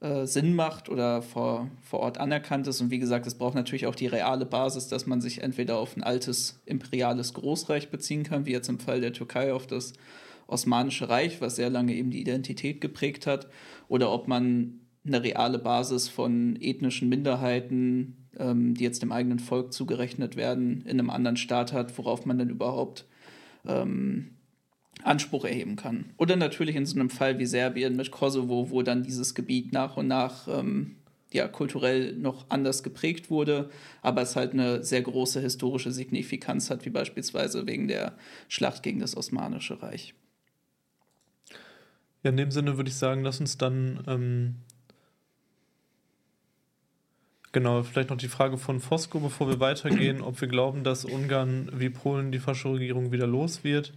äh, Sinn macht oder vor, vor Ort anerkannt ist. Und wie gesagt, es braucht natürlich auch die reale Basis, dass man sich entweder auf ein altes imperiales Großreich beziehen kann, wie jetzt im Fall der Türkei auf das Osmanische Reich, was sehr lange eben die Identität geprägt hat, oder ob man eine reale Basis von ethnischen Minderheiten, ähm, die jetzt dem eigenen Volk zugerechnet werden, in einem anderen Staat hat, worauf man dann überhaupt ähm, Anspruch erheben kann. Oder natürlich in so einem Fall wie Serbien mit Kosovo, wo dann dieses Gebiet nach und nach ähm, ja, kulturell noch anders geprägt wurde, aber es halt eine sehr große historische Signifikanz hat, wie beispielsweise wegen der Schlacht gegen das Osmanische Reich. Ja, in dem Sinne würde ich sagen, lass uns dann ähm, Genau, vielleicht noch die Frage von Fosco, bevor wir weitergehen, ob wir glauben, dass Ungarn wie Polen die Fascho-Regierung wieder los wird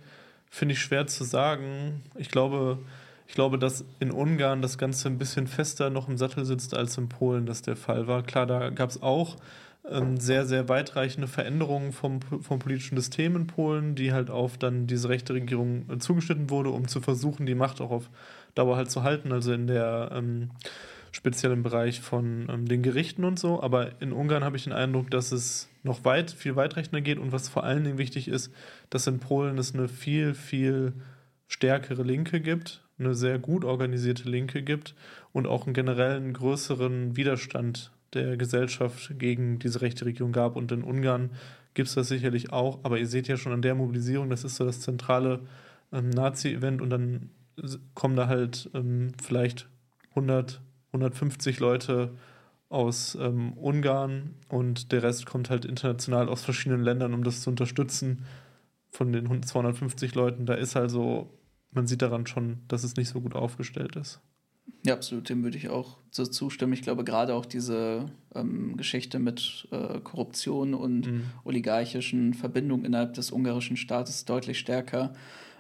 finde ich schwer zu sagen. Ich glaube, ich glaube, dass in Ungarn das Ganze ein bisschen fester noch im Sattel sitzt, als in Polen das der Fall war. Klar, da gab es auch ähm, sehr, sehr weitreichende Veränderungen vom, vom politischen System in Polen, die halt auf dann diese rechte Regierung äh, zugeschnitten wurde, um zu versuchen, die Macht auch auf Dauer halt zu halten. Also in der ähm, speziell im Bereich von ähm, den Gerichten und so. Aber in Ungarn habe ich den Eindruck, dass es noch weit, viel weitreichender geht und was vor allen Dingen wichtig ist, dass in Polen es eine viel, viel stärkere Linke gibt, eine sehr gut organisierte Linke gibt und auch einen generellen größeren Widerstand der Gesellschaft gegen diese rechte Regierung gab. Und in Ungarn gibt es das sicherlich auch. Aber ihr seht ja schon an der Mobilisierung, das ist so das zentrale ähm, Nazi-Event und dann kommen da halt ähm, vielleicht 100 150 Leute aus ähm, Ungarn und der Rest kommt halt international aus verschiedenen Ländern, um das zu unterstützen. Von den 250 Leuten, da ist also, man sieht daran schon, dass es nicht so gut aufgestellt ist. Ja, absolut, dem würde ich auch so zustimmen. Ich glaube, gerade auch diese ähm, Geschichte mit äh, Korruption und mhm. oligarchischen Verbindungen innerhalb des ungarischen Staates deutlich stärker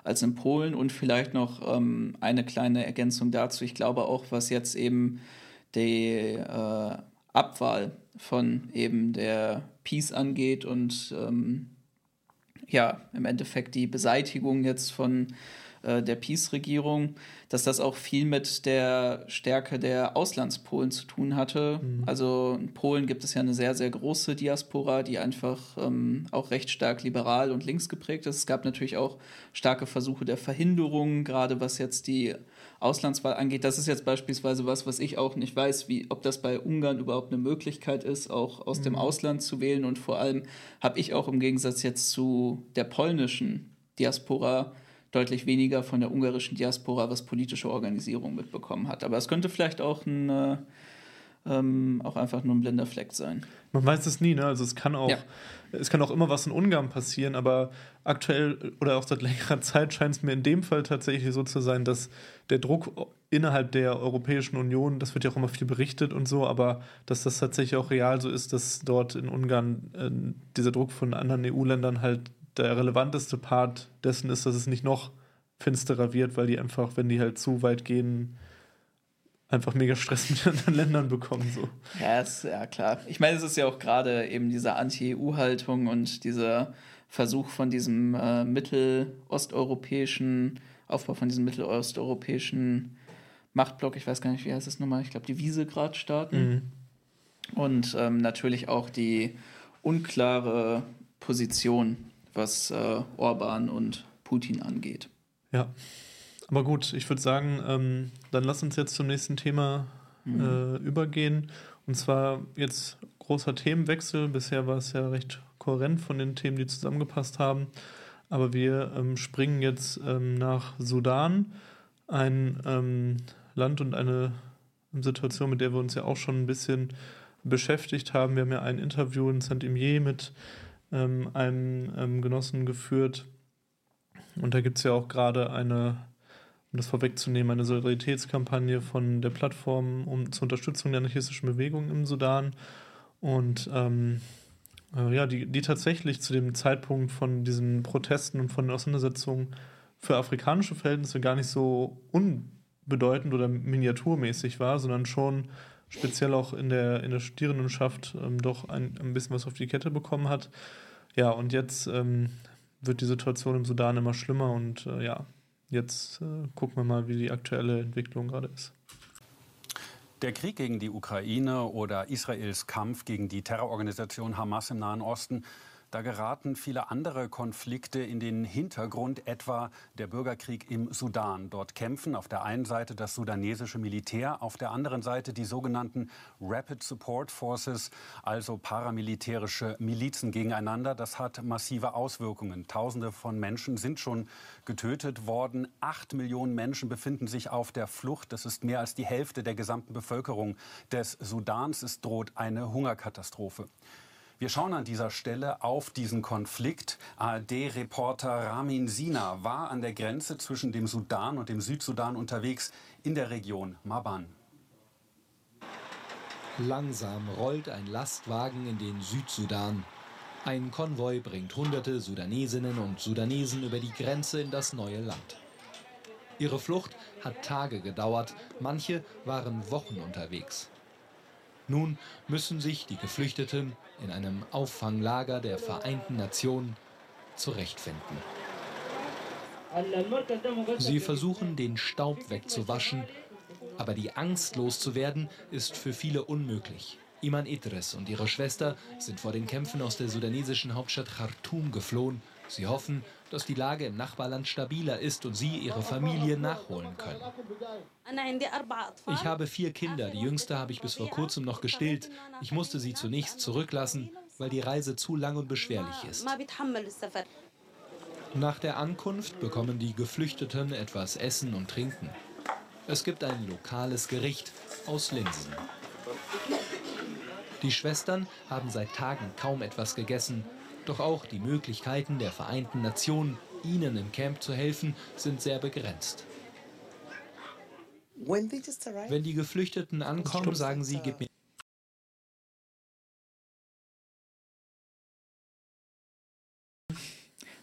als in Polen. Und vielleicht noch ähm, eine kleine Ergänzung dazu. Ich glaube auch, was jetzt eben die äh, Abwahl von eben der Peace angeht und ähm, ja, im Endeffekt die Beseitigung jetzt von äh, der Peace-Regierung, dass das auch viel mit der Stärke der Auslandspolen zu tun hatte. Mhm. Also in Polen gibt es ja eine sehr, sehr große Diaspora, die einfach ähm, auch recht stark liberal und links geprägt ist. Es gab natürlich auch starke Versuche der Verhinderung, gerade was jetzt die Auslandswahl angeht. Das ist jetzt beispielsweise was, was ich auch nicht weiß, wie, ob das bei Ungarn überhaupt eine Möglichkeit ist, auch aus mhm. dem Ausland zu wählen. Und vor allem habe ich auch im Gegensatz jetzt zu der polnischen Diaspora deutlich weniger von der ungarischen Diaspora, was politische Organisierung mitbekommen hat. Aber es könnte vielleicht auch ein äh, ähm, auch einfach nur ein blinder Fleck sein. Man weiß es nie, ne? Also es kann auch, ja. es kann auch immer was in Ungarn passieren, aber aktuell oder auch seit längerer Zeit scheint es mir in dem Fall tatsächlich so zu sein, dass der Druck innerhalb der Europäischen Union, das wird ja auch immer viel berichtet und so, aber dass das tatsächlich auch real so ist, dass dort in Ungarn äh, dieser Druck von anderen EU-Ländern halt der relevanteste Part dessen ist, dass es nicht noch finsterer wird, weil die einfach, wenn die halt zu weit gehen, einfach mega Stress [laughs] mit anderen Ländern bekommen. So. Ja, ist, ja, klar. Ich meine, es ist ja auch gerade eben diese Anti-EU-Haltung und dieser Versuch von diesem äh, mittelosteuropäischen, Aufbau von diesem mittelosteuropäischen Machtblock, ich weiß gar nicht, wie heißt das nochmal, ich glaube, die Visegrad-Staaten. Mhm. Und ähm, natürlich auch die unklare Position was äh, Orban und Putin angeht. Ja, aber gut, ich würde sagen, ähm, dann lass uns jetzt zum nächsten Thema mhm. äh, übergehen. Und zwar jetzt großer Themenwechsel. Bisher war es ja recht kohärent von den Themen, die zusammengepasst haben. Aber wir ähm, springen jetzt ähm, nach Sudan, ein ähm, Land und eine Situation, mit der wir uns ja auch schon ein bisschen beschäftigt haben. Wir haben ja ein Interview in Saint-Imier mit ähm, einem ähm, Genossen geführt, und da gibt es ja auch gerade eine, um das vorwegzunehmen, eine Solidaritätskampagne von der Plattform um, zur Unterstützung der anarchistischen Bewegung im Sudan. Und ähm, äh, ja, die, die tatsächlich zu dem Zeitpunkt von diesen Protesten und von den Auseinandersetzungen für afrikanische Verhältnisse gar nicht so unbedeutend oder miniaturmäßig war, sondern schon speziell auch in der, in der Studierendenschaft ähm, doch ein, ein bisschen was auf die Kette bekommen hat. Ja, und jetzt ähm, wird die Situation im Sudan immer schlimmer und äh, ja, jetzt äh, gucken wir mal, wie die aktuelle Entwicklung gerade ist. Der Krieg gegen die Ukraine oder Israels Kampf gegen die Terrororganisation Hamas im Nahen Osten da geraten viele andere Konflikte in den Hintergrund, etwa der Bürgerkrieg im Sudan. Dort kämpfen auf der einen Seite das sudanesische Militär, auf der anderen Seite die sogenannten Rapid Support Forces, also paramilitärische Milizen gegeneinander. Das hat massive Auswirkungen. Tausende von Menschen sind schon getötet worden. Acht Millionen Menschen befinden sich auf der Flucht. Das ist mehr als die Hälfte der gesamten Bevölkerung des Sudans. Es droht eine Hungerkatastrophe. Wir schauen an dieser Stelle auf diesen Konflikt. ARD-Reporter Ramin Sina war an der Grenze zwischen dem Sudan und dem Südsudan unterwegs in der Region Maban. Langsam rollt ein Lastwagen in den Südsudan. Ein Konvoi bringt hunderte Sudanesinnen und Sudanesen über die Grenze in das neue Land. Ihre Flucht hat Tage gedauert, manche waren Wochen unterwegs. Nun müssen sich die Geflüchteten in einem Auffanglager der Vereinten Nationen zurechtfinden. Sie versuchen, den Staub wegzuwaschen, aber die Angst loszuwerden ist für viele unmöglich. Iman Idris und ihre Schwester sind vor den Kämpfen aus der sudanesischen Hauptstadt Khartoum geflohen. Sie hoffen, dass die Lage im Nachbarland stabiler ist und sie ihre Familie nachholen können. Ich habe vier Kinder, die jüngste habe ich bis vor kurzem noch gestillt. Ich musste sie zunächst zurücklassen, weil die Reise zu lang und beschwerlich ist. Nach der Ankunft bekommen die Geflüchteten etwas Essen und Trinken. Es gibt ein lokales Gericht aus Linsen. Die Schwestern haben seit Tagen kaum etwas gegessen doch auch die Möglichkeiten der Vereinten Nationen, ihnen im Camp zu helfen, sind sehr begrenzt. Wenn die Geflüchteten ankommen, sagen sie, gib mir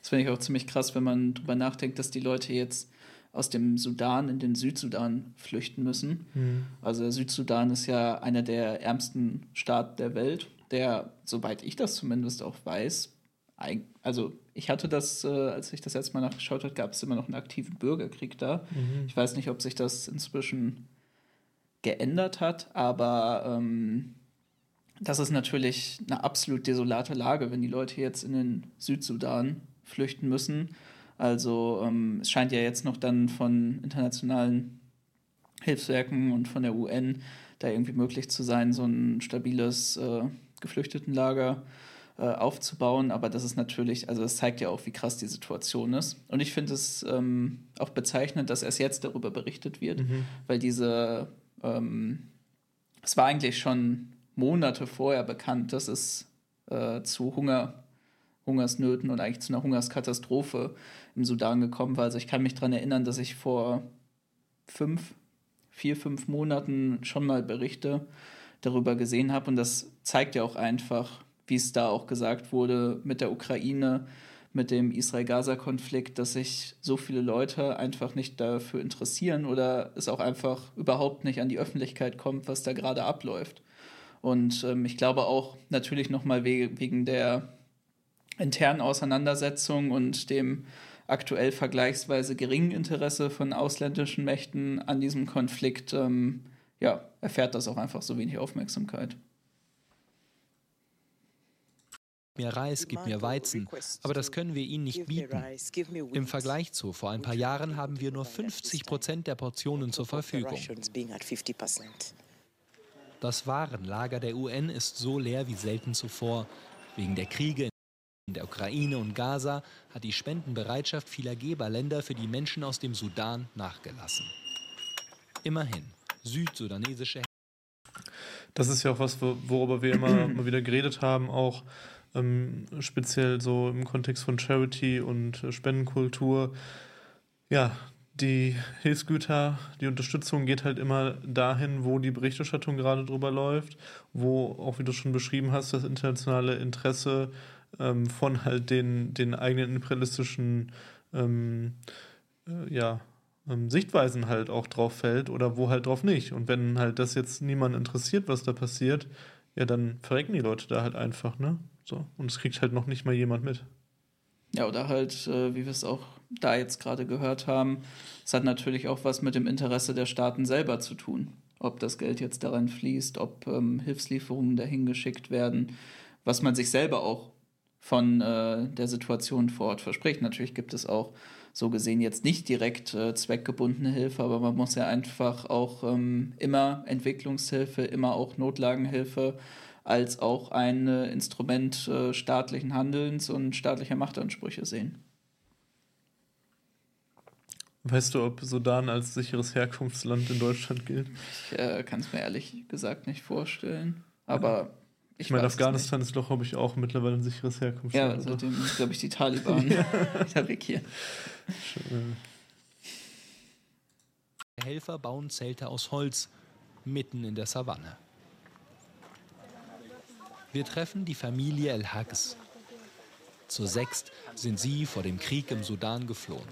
Das finde ich auch ziemlich krass, wenn man darüber nachdenkt, dass die Leute jetzt aus dem Sudan in den Südsudan flüchten müssen. Mhm. Also der Südsudan ist ja einer der ärmsten Staaten der Welt, der, soweit ich das zumindest auch weiß, also ich hatte das, äh, als ich das letzte Mal nachgeschaut habe, gab es immer noch einen aktiven Bürgerkrieg da. Mhm. Ich weiß nicht, ob sich das inzwischen geändert hat, aber ähm, das ist natürlich eine absolut desolate Lage, wenn die Leute jetzt in den Südsudan flüchten müssen. Also ähm, es scheint ja jetzt noch dann von internationalen Hilfswerken und von der UN da irgendwie möglich zu sein, so ein stabiles äh, Geflüchtetenlager äh, äh, aufzubauen. Aber das ist natürlich, also das zeigt ja auch, wie krass die Situation ist. Und ich finde es ähm, auch bezeichnend, dass erst jetzt darüber berichtet wird, mhm. weil diese, ähm, es war eigentlich schon Monate vorher bekannt, dass es äh, zu Hunger, Hungersnöten und eigentlich zu einer Hungerskatastrophe im Sudan gekommen war. Also ich kann mich daran erinnern, dass ich vor fünf, vier, fünf Monaten schon mal Berichte darüber gesehen habe. Und das zeigt ja auch einfach, wie es da auch gesagt wurde, mit der Ukraine, mit dem Israel-Gaza-Konflikt, dass sich so viele Leute einfach nicht dafür interessieren oder es auch einfach überhaupt nicht an die Öffentlichkeit kommt, was da gerade abläuft. Und ähm, ich glaube auch natürlich nochmal we wegen der internen Auseinandersetzung und dem aktuell vergleichsweise geringen Interesse von ausländischen Mächten an diesem Konflikt, ähm, ja, erfährt das auch einfach so wenig Aufmerksamkeit mir Reis, gib mir Weizen. Aber das können wir ihnen nicht bieten. Im Vergleich zu vor ein paar Jahren haben wir nur 50 Prozent der Portionen zur Verfügung. Das Warenlager der UN ist so leer wie selten zuvor. Wegen der Kriege in der Ukraine und Gaza hat die Spendenbereitschaft vieler Geberländer für die Menschen aus dem Sudan nachgelassen. Immerhin, südsudanesische das ist ja auch was, worüber wir immer, [clears throat] immer wieder geredet haben, auch ähm, speziell so im Kontext von Charity und äh, Spendenkultur. Ja, die Hilfsgüter, die Unterstützung geht halt immer dahin, wo die Berichterstattung gerade drüber läuft, wo auch, wie du schon beschrieben hast, das internationale Interesse ähm, von halt den, den eigenen imperialistischen ähm, äh, ja, ähm, Sichtweisen halt auch drauf fällt oder wo halt drauf nicht. Und wenn halt das jetzt niemand interessiert, was da passiert, ja, dann verrecken die Leute da halt einfach, ne? So. Und es kriegt halt noch nicht mal jemand mit. Ja, oder halt, äh, wie wir es auch da jetzt gerade gehört haben, es hat natürlich auch was mit dem Interesse der Staaten selber zu tun. Ob das Geld jetzt daran fließt, ob ähm, Hilfslieferungen dahin geschickt werden, was man sich selber auch von äh, der Situation vor Ort verspricht. Natürlich gibt es auch so gesehen jetzt nicht direkt äh, zweckgebundene Hilfe, aber man muss ja einfach auch ähm, immer Entwicklungshilfe, immer auch Notlagenhilfe als auch ein äh, Instrument äh, staatlichen Handelns und staatlicher Machtansprüche sehen. Weißt du, ob Sudan als sicheres Herkunftsland in Deutschland gilt? Ich äh, kann es mir ehrlich gesagt nicht vorstellen. Aber ja. ich, ich meine, Afghanistan ist doch, glaube ich, auch mittlerweile ein sicheres Herkunftsland. Ja, seitdem, glaube ich, die Taliban [laughs] [laughs] da regieren. Helfer bauen Zelte aus Holz mitten in der Savanne. Wir treffen die Familie El Hags. Zu sechst sind sie vor dem Krieg im Sudan geflohen.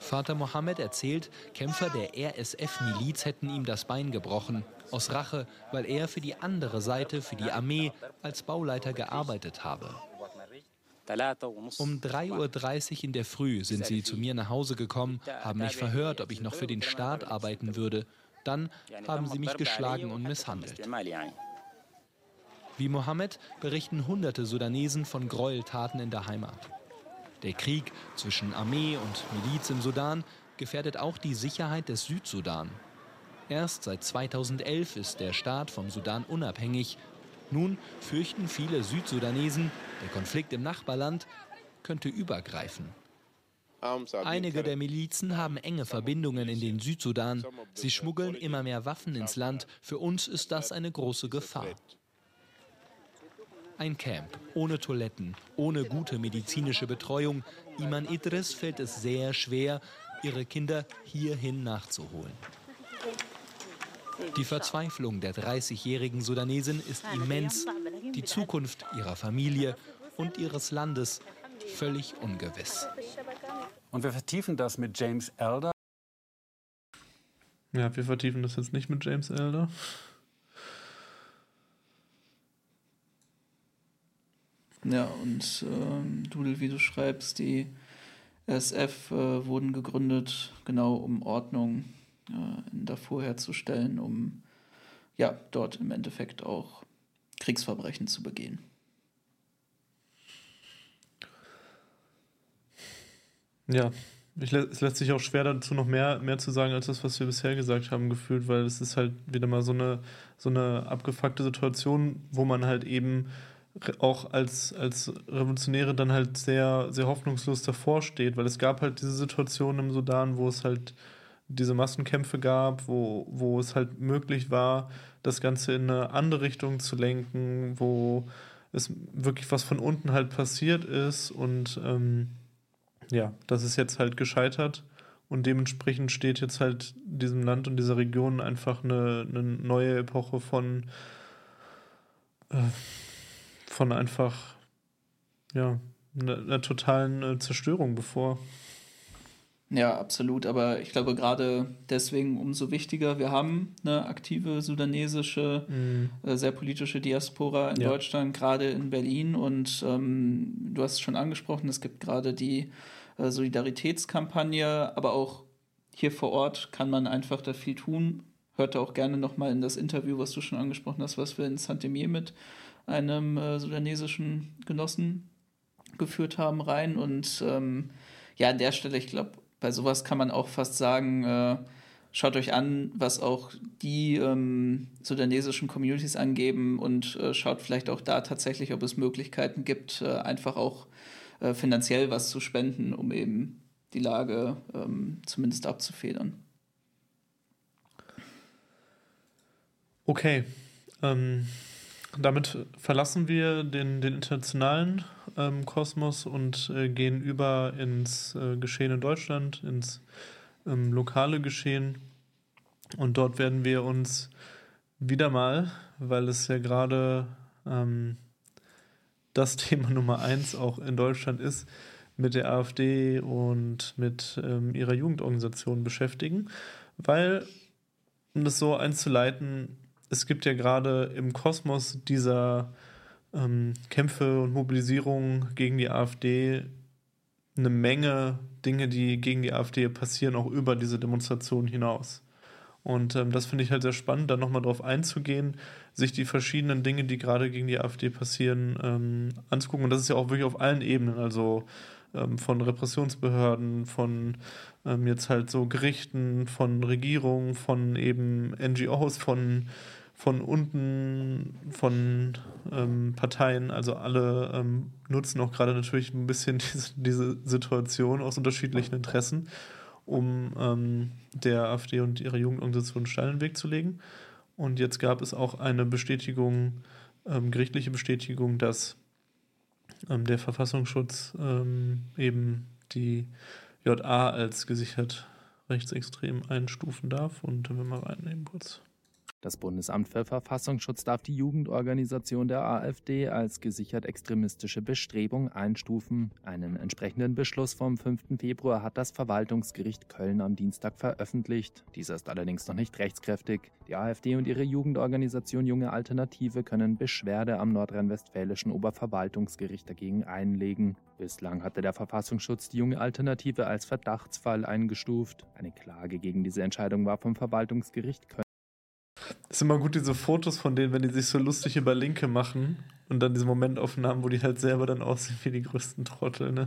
Vater Mohammed erzählt, Kämpfer der RSF-Miliz hätten ihm das Bein gebrochen, aus Rache, weil er für die andere Seite, für die Armee, als Bauleiter gearbeitet habe. Um 3.30 Uhr in der Früh sind sie zu mir nach Hause gekommen, haben mich verhört, ob ich noch für den Staat arbeiten würde. Dann haben sie mich geschlagen und misshandelt. Wie Mohammed berichten hunderte Sudanesen von Gräueltaten in der Heimat. Der Krieg zwischen Armee und Miliz im Sudan gefährdet auch die Sicherheit des Südsudan. Erst seit 2011 ist der Staat vom Sudan unabhängig. Nun fürchten viele Südsudanesen, der Konflikt im Nachbarland könnte übergreifen. Einige der Milizen haben enge Verbindungen in den Südsudan. Sie schmuggeln immer mehr Waffen ins Land. Für uns ist das eine große Gefahr. Ein Camp, ohne Toiletten, ohne gute medizinische Betreuung. Iman Idris fällt es sehr schwer, ihre Kinder hierhin nachzuholen. Die Verzweiflung der 30-jährigen Sudanesin ist immens. Die Zukunft ihrer Familie und ihres Landes völlig ungewiss. Und wir vertiefen das mit James Elder. Ja, wir vertiefen das jetzt nicht mit James Elder. Ja, und äh, Dudel, wie du schreibst, die SF äh, wurden gegründet, genau um Ordnung äh, in Darfur herzustellen, um ja, dort im Endeffekt auch Kriegsverbrechen zu begehen. Ja, ich, es lässt sich auch schwer dazu noch mehr, mehr zu sagen, als das, was wir bisher gesagt haben, gefühlt, weil es ist halt wieder mal so eine, so eine abgefuckte Situation, wo man halt eben auch als, als Revolutionäre dann halt sehr, sehr hoffnungslos davor steht, weil es gab halt diese Situation im Sudan, wo es halt diese Massenkämpfe gab, wo, wo es halt möglich war, das Ganze in eine andere Richtung zu lenken, wo es wirklich was von unten halt passiert ist und ähm, ja, das ist jetzt halt gescheitert und dementsprechend steht jetzt halt diesem Land und dieser Region einfach eine, eine neue Epoche von äh, von einfach, ja, einer, einer totalen äh, Zerstörung bevor. Ja, absolut. Aber ich glaube, gerade deswegen umso wichtiger. Wir haben eine aktive sudanesische, mhm. äh, sehr politische Diaspora in ja. Deutschland, gerade in Berlin. Und ähm, du hast es schon angesprochen, es gibt gerade die äh, Solidaritätskampagne, aber auch hier vor Ort kann man einfach da viel tun. Hört auch gerne nochmal in das Interview, was du schon angesprochen hast, was wir in Saint-Emir mit einem äh, sudanesischen Genossen geführt haben, rein. Und ähm, ja, an der Stelle, ich glaube, bei sowas kann man auch fast sagen, äh, schaut euch an, was auch die ähm, sudanesischen Communities angeben und äh, schaut vielleicht auch da tatsächlich, ob es Möglichkeiten gibt, äh, einfach auch äh, finanziell was zu spenden, um eben die Lage ähm, zumindest abzufedern. Okay. Ähm, damit verlassen wir den, den internationalen ähm, Kosmos und äh, gehen über ins äh, Geschehen in Deutschland, ins ähm, lokale Geschehen. Und dort werden wir uns wieder mal, weil es ja gerade ähm, das [laughs] Thema Nummer eins auch in Deutschland ist, mit der AfD und mit ähm, ihrer Jugendorganisation beschäftigen, weil, um das so einzuleiten, es gibt ja gerade im Kosmos dieser ähm, Kämpfe und Mobilisierung gegen die AfD eine Menge Dinge, die gegen die AfD passieren, auch über diese Demonstration hinaus. Und ähm, das finde ich halt sehr spannend, da nochmal drauf einzugehen, sich die verschiedenen Dinge, die gerade gegen die AfD passieren, ähm, anzugucken. Und das ist ja auch wirklich auf allen Ebenen, also ähm, von Repressionsbehörden, von ähm, jetzt halt so Gerichten, von Regierungen, von eben NGOs, von von unten, von ähm, Parteien, also alle ähm, nutzen auch gerade natürlich ein bisschen [laughs] diese, diese Situation aus unterschiedlichen Interessen, um ähm, der AfD und ihrer Jugendorganisation einen Stein in den Weg zu legen. Und jetzt gab es auch eine Bestätigung, ähm, gerichtliche Bestätigung, dass ähm, der Verfassungsschutz eben die JA als gesichert rechtsextrem einstufen darf. Und wenn wir mal reinnehmen kurz. Das Bundesamt für Verfassungsschutz darf die Jugendorganisation der AfD als gesichert extremistische Bestrebung einstufen. Einen entsprechenden Beschluss vom 5. Februar hat das Verwaltungsgericht Köln am Dienstag veröffentlicht. Dieser ist allerdings noch nicht rechtskräftig. Die AfD und ihre Jugendorganisation Junge Alternative können Beschwerde am nordrhein-westfälischen Oberverwaltungsgericht dagegen einlegen. Bislang hatte der Verfassungsschutz die Junge Alternative als Verdachtsfall eingestuft. Eine Klage gegen diese Entscheidung war vom Verwaltungsgericht Köln ist immer gut, diese Fotos von denen, wenn die sich so lustig über Linke machen und dann diese Momentaufnahmen, wo die halt selber dann aussehen wie die größten Trottel, ne?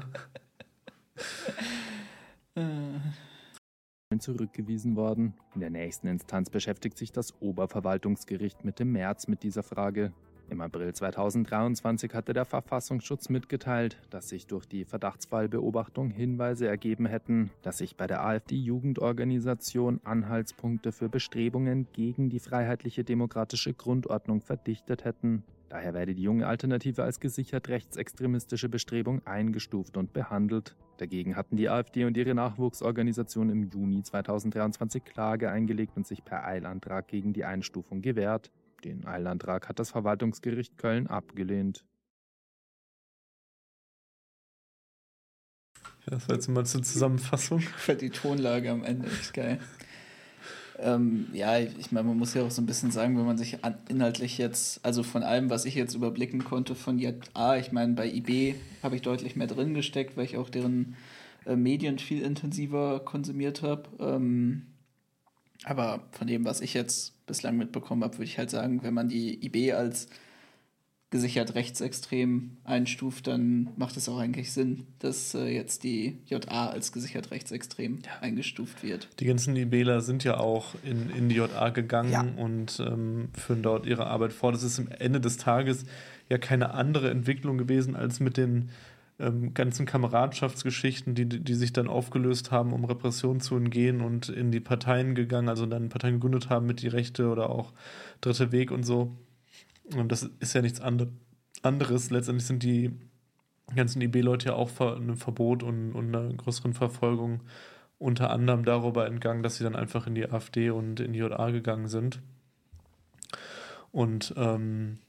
zurückgewiesen worden. In der nächsten Instanz beschäftigt sich das Oberverwaltungsgericht Mitte März mit dieser Frage. Im April 2023 hatte der Verfassungsschutz mitgeteilt, dass sich durch die Verdachtsfallbeobachtung Hinweise ergeben hätten, dass sich bei der AfD-Jugendorganisation Anhaltspunkte für Bestrebungen gegen die freiheitliche demokratische Grundordnung verdichtet hätten. Daher werde die junge Alternative als gesichert rechtsextremistische Bestrebung eingestuft und behandelt. Dagegen hatten die AfD und ihre Nachwuchsorganisation im Juni 2023 Klage eingelegt und sich per Eilantrag gegen die Einstufung gewehrt. Den Eilantrag hat das Verwaltungsgericht Köln abgelehnt. Ja, das war jetzt mal zur Zusammenfassung. [laughs] Für die Tonlage am Ende ist geil. ähm, ja, ich meine, man muss ja auch so ein bisschen sagen, wenn man sich inhaltlich jetzt, also von allem, was ich jetzt überblicken konnte von JA, ich meine, bei IB habe ich deutlich mehr drin gesteckt, weil ich auch deren äh, Medien viel intensiver konsumiert habe. Ähm, aber von dem, was ich jetzt bislang mitbekommen habe, würde ich halt sagen, wenn man die IB als gesichert rechtsextrem einstuft, dann macht es auch eigentlich Sinn, dass äh, jetzt die JA als gesichert rechtsextrem ja. eingestuft wird. Die ganzen IBler sind ja auch in, in die JA gegangen ja. und ähm, führen dort ihre Arbeit fort. Das ist am Ende des Tages ja keine andere Entwicklung gewesen als mit den ähm, ganzen Kameradschaftsgeschichten, die, die sich dann aufgelöst haben, um Repression zu entgehen und in die Parteien gegangen, also dann Parteien gegründet haben mit die Rechte oder auch Dritte Weg und so. Und das ist ja nichts andre anderes. Letztendlich sind die ganzen IB-Leute ja auch einem Verbot und, und einer größeren Verfolgung unter anderem darüber entgangen, dass sie dann einfach in die AfD und in die JA gegangen sind. Und ähm,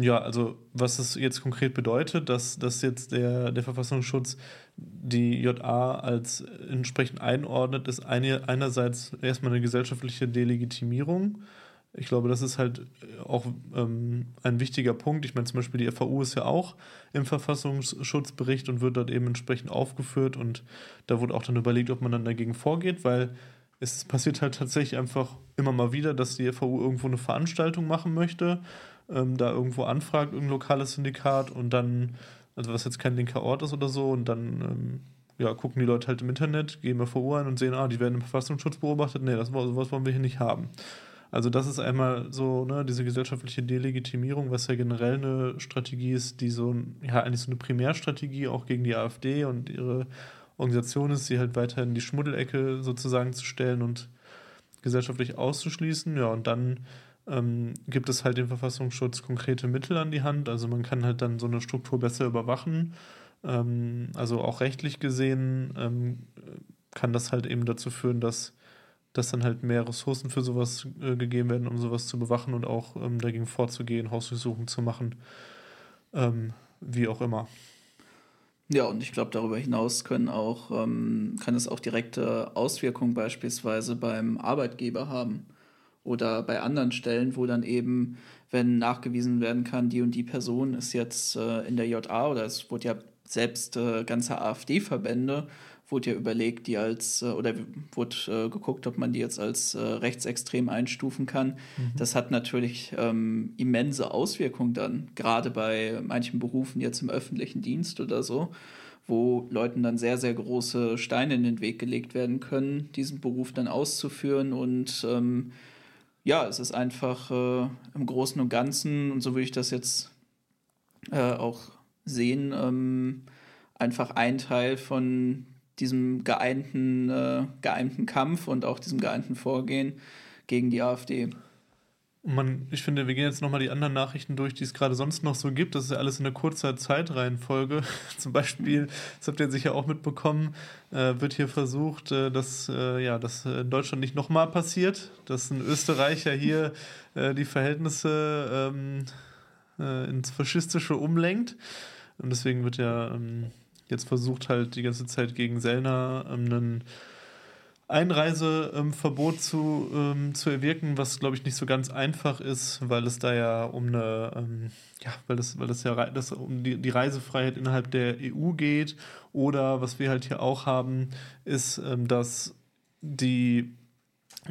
ja, also was es jetzt konkret bedeutet, dass, dass jetzt der, der Verfassungsschutz die JA als entsprechend einordnet, ist eine, einerseits erstmal eine gesellschaftliche Delegitimierung. Ich glaube, das ist halt auch ähm, ein wichtiger Punkt. Ich meine, zum Beispiel die FAU ist ja auch im Verfassungsschutzbericht und wird dort eben entsprechend aufgeführt und da wurde auch dann überlegt, ob man dann dagegen vorgeht, weil es passiert halt tatsächlich einfach immer mal wieder, dass die FAU irgendwo eine Veranstaltung machen möchte ähm, da irgendwo anfragt, irgendein lokales Syndikat und dann, also was jetzt kein linker Ort ist oder so, und dann ähm, ja, gucken die Leute halt im Internet, gehen MVO ein und sehen, ah, die werden im Verfassungsschutz beobachtet. Nee, das, sowas wollen wir hier nicht haben. Also das ist einmal so, ne, diese gesellschaftliche Delegitimierung, was ja generell eine Strategie ist, die so, ja, eigentlich so eine Primärstrategie auch gegen die AfD und ihre Organisation ist, sie halt weiter in die Schmuddelecke sozusagen zu stellen und gesellschaftlich auszuschließen. Ja, und dann ähm, gibt es halt dem Verfassungsschutz konkrete Mittel an die Hand. Also man kann halt dann so eine Struktur besser überwachen. Ähm, also auch rechtlich gesehen ähm, kann das halt eben dazu führen, dass, dass dann halt mehr Ressourcen für sowas äh, gegeben werden, um sowas zu bewachen und auch ähm, dagegen vorzugehen, Hausdurchsuchungen zu machen. Ähm, wie auch immer. Ja, und ich glaube, darüber hinaus können auch, ähm, kann es auch direkte Auswirkungen beispielsweise beim Arbeitgeber haben oder bei anderen Stellen, wo dann eben, wenn nachgewiesen werden kann, die und die Person ist jetzt äh, in der JA oder es wurde ja selbst äh, ganze AfD-Verbände, wurde ja überlegt, die als, äh, oder wurde äh, geguckt, ob man die jetzt als äh, rechtsextrem einstufen kann. Mhm. Das hat natürlich ähm, immense Auswirkungen dann, gerade bei manchen Berufen jetzt im öffentlichen Dienst oder so wo Leuten dann sehr, sehr große Steine in den Weg gelegt werden können, diesen Beruf dann auszuführen und ähm, ja, es ist einfach äh, im Großen und Ganzen, und so würde ich das jetzt äh, auch sehen, ähm, einfach ein Teil von diesem geeinten, äh, geeinten Kampf und auch diesem geeinten Vorgehen gegen die AfD. Man, ich finde, wir gehen jetzt nochmal die anderen Nachrichten durch, die es gerade sonst noch so gibt. Das ist ja alles in einer kurzer Zeitreihenfolge. [laughs] Zum Beispiel, das habt ihr sicher auch mitbekommen, äh, wird hier versucht, äh, dass äh, ja, das in Deutschland nicht nochmal passiert, dass ein Österreicher hier äh, die Verhältnisse ähm, äh, ins Faschistische umlenkt. Und deswegen wird ja ähm, jetzt versucht, halt die ganze Zeit gegen Sellner ähm, einen Einreiseverbot zu, ähm, zu erwirken, was glaube ich nicht so ganz einfach ist, weil es da ja um eine, ähm, ja, weil das, weil das ja das um die, die Reisefreiheit innerhalb der EU geht. Oder was wir halt hier auch haben, ist, ähm, dass die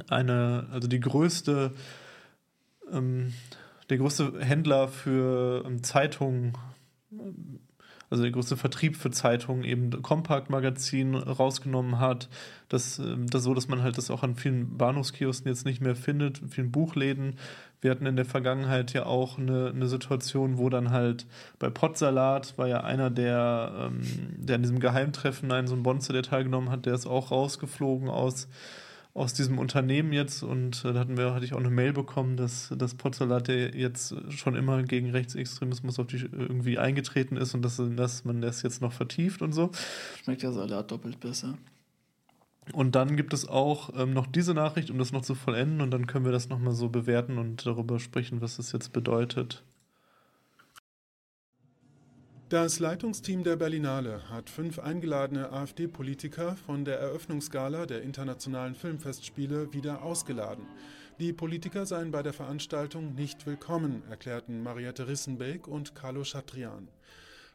eine, also die größte, ähm, der größte Händler für ähm, Zeitungen also der größte Vertrieb für Zeitungen eben Compact Magazin rausgenommen hat. Das, ähm, das so, dass man halt das auch an vielen Bahnhofskiosken jetzt nicht mehr findet, in vielen Buchläden. Wir hatten in der Vergangenheit ja auch eine, eine Situation, wo dann halt bei Potsalat war ja einer, der, ähm, der an diesem Geheimtreffen einen so ein Bonze, der teilgenommen hat, der ist auch rausgeflogen aus aus diesem Unternehmen jetzt und äh, da hatten wir, hatte ich auch eine Mail bekommen, dass das Potsalat jetzt schon immer gegen Rechtsextremismus auf die irgendwie eingetreten ist und dass, dass man das jetzt noch vertieft und so. Schmeckt der Salat doppelt besser. Und dann gibt es auch ähm, noch diese Nachricht, um das noch zu vollenden, und dann können wir das nochmal so bewerten und darüber sprechen, was das jetzt bedeutet. Das Leitungsteam der Berlinale hat fünf eingeladene AfD-Politiker von der Eröffnungsgala der Internationalen Filmfestspiele wieder ausgeladen. Die Politiker seien bei der Veranstaltung nicht willkommen, erklärten Mariette Rissenbeck und Carlo Chatrian.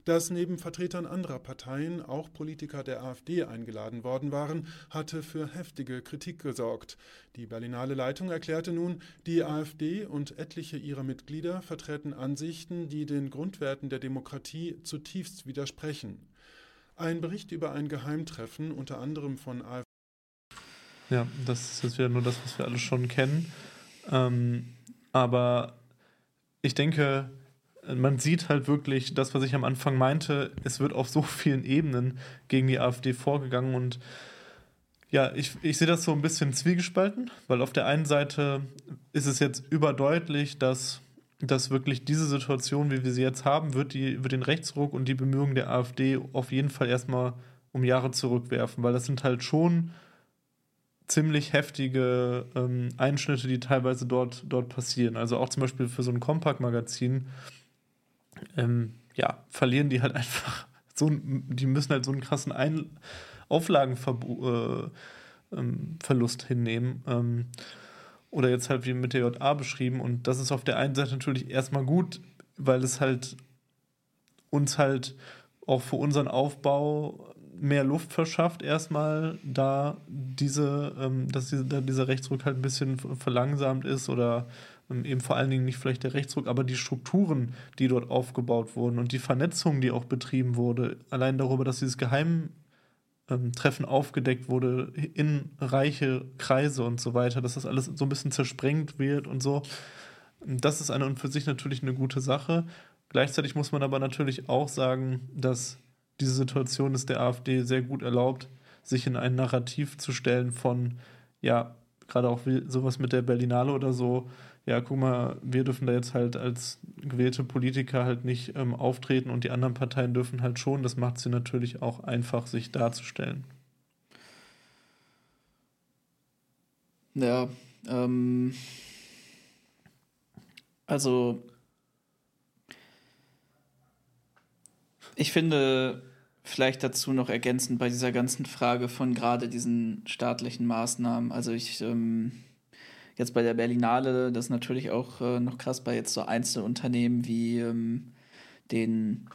Dass neben Vertretern anderer Parteien auch Politiker der AfD eingeladen worden waren, hatte für heftige Kritik gesorgt. Die Berlinale Leitung erklärte nun, die AfD und etliche ihrer Mitglieder vertreten Ansichten, die den Grundwerten der Demokratie zutiefst widersprechen. Ein Bericht über ein Geheimtreffen unter anderem von AfD. Ja, das ist wieder nur das, was wir alle schon kennen. Ähm, aber ich denke, man sieht halt wirklich das, was ich am Anfang meinte, es wird auf so vielen Ebenen gegen die AfD vorgegangen und ja, ich, ich sehe das so ein bisschen zwiegespalten, weil auf der einen Seite ist es jetzt überdeutlich, dass, dass wirklich diese Situation, wie wir sie jetzt haben, wird, die, wird den Rechtsruck und die Bemühungen der AfD auf jeden Fall erstmal um Jahre zurückwerfen, weil das sind halt schon ziemlich heftige ähm, Einschnitte, die teilweise dort, dort passieren. Also auch zum Beispiel für so ein Compact-Magazin ähm, ja, verlieren die halt [laughs] einfach so, die müssen halt so einen krassen Ein Auflagenverlust äh, ähm, hinnehmen. Ähm, oder jetzt halt wie mit der JA beschrieben. Und das ist auf der einen Seite natürlich erstmal gut, weil es halt uns halt auch für unseren Aufbau mehr Luft verschafft, erstmal da diese, ähm, dass diese, da dieser Rechtsruck halt ein bisschen verlangsamt ist oder eben vor allen Dingen nicht vielleicht der Rechtsruck, aber die Strukturen, die dort aufgebaut wurden und die Vernetzung, die auch betrieben wurde, allein darüber, dass dieses Geheimtreffen ähm, aufgedeckt wurde in reiche Kreise und so weiter, dass das alles so ein bisschen zersprengt wird und so. Das ist eine und für sich natürlich eine gute Sache. Gleichzeitig muss man aber natürlich auch sagen, dass diese Situation es der AfD sehr gut erlaubt, sich in ein Narrativ zu stellen von, ja, gerade auch sowas mit der Berlinale oder so, ja, guck mal, wir dürfen da jetzt halt als gewählte Politiker halt nicht ähm, auftreten und die anderen Parteien dürfen halt schon. Das macht sie natürlich auch einfach, sich darzustellen. Ja, ähm, also ich finde vielleicht dazu noch ergänzend bei dieser ganzen Frage von gerade diesen staatlichen Maßnahmen. Also ich ähm, jetzt bei der Berlinale, das ist natürlich auch äh, noch krass bei jetzt so Einzelunternehmen wie ähm, den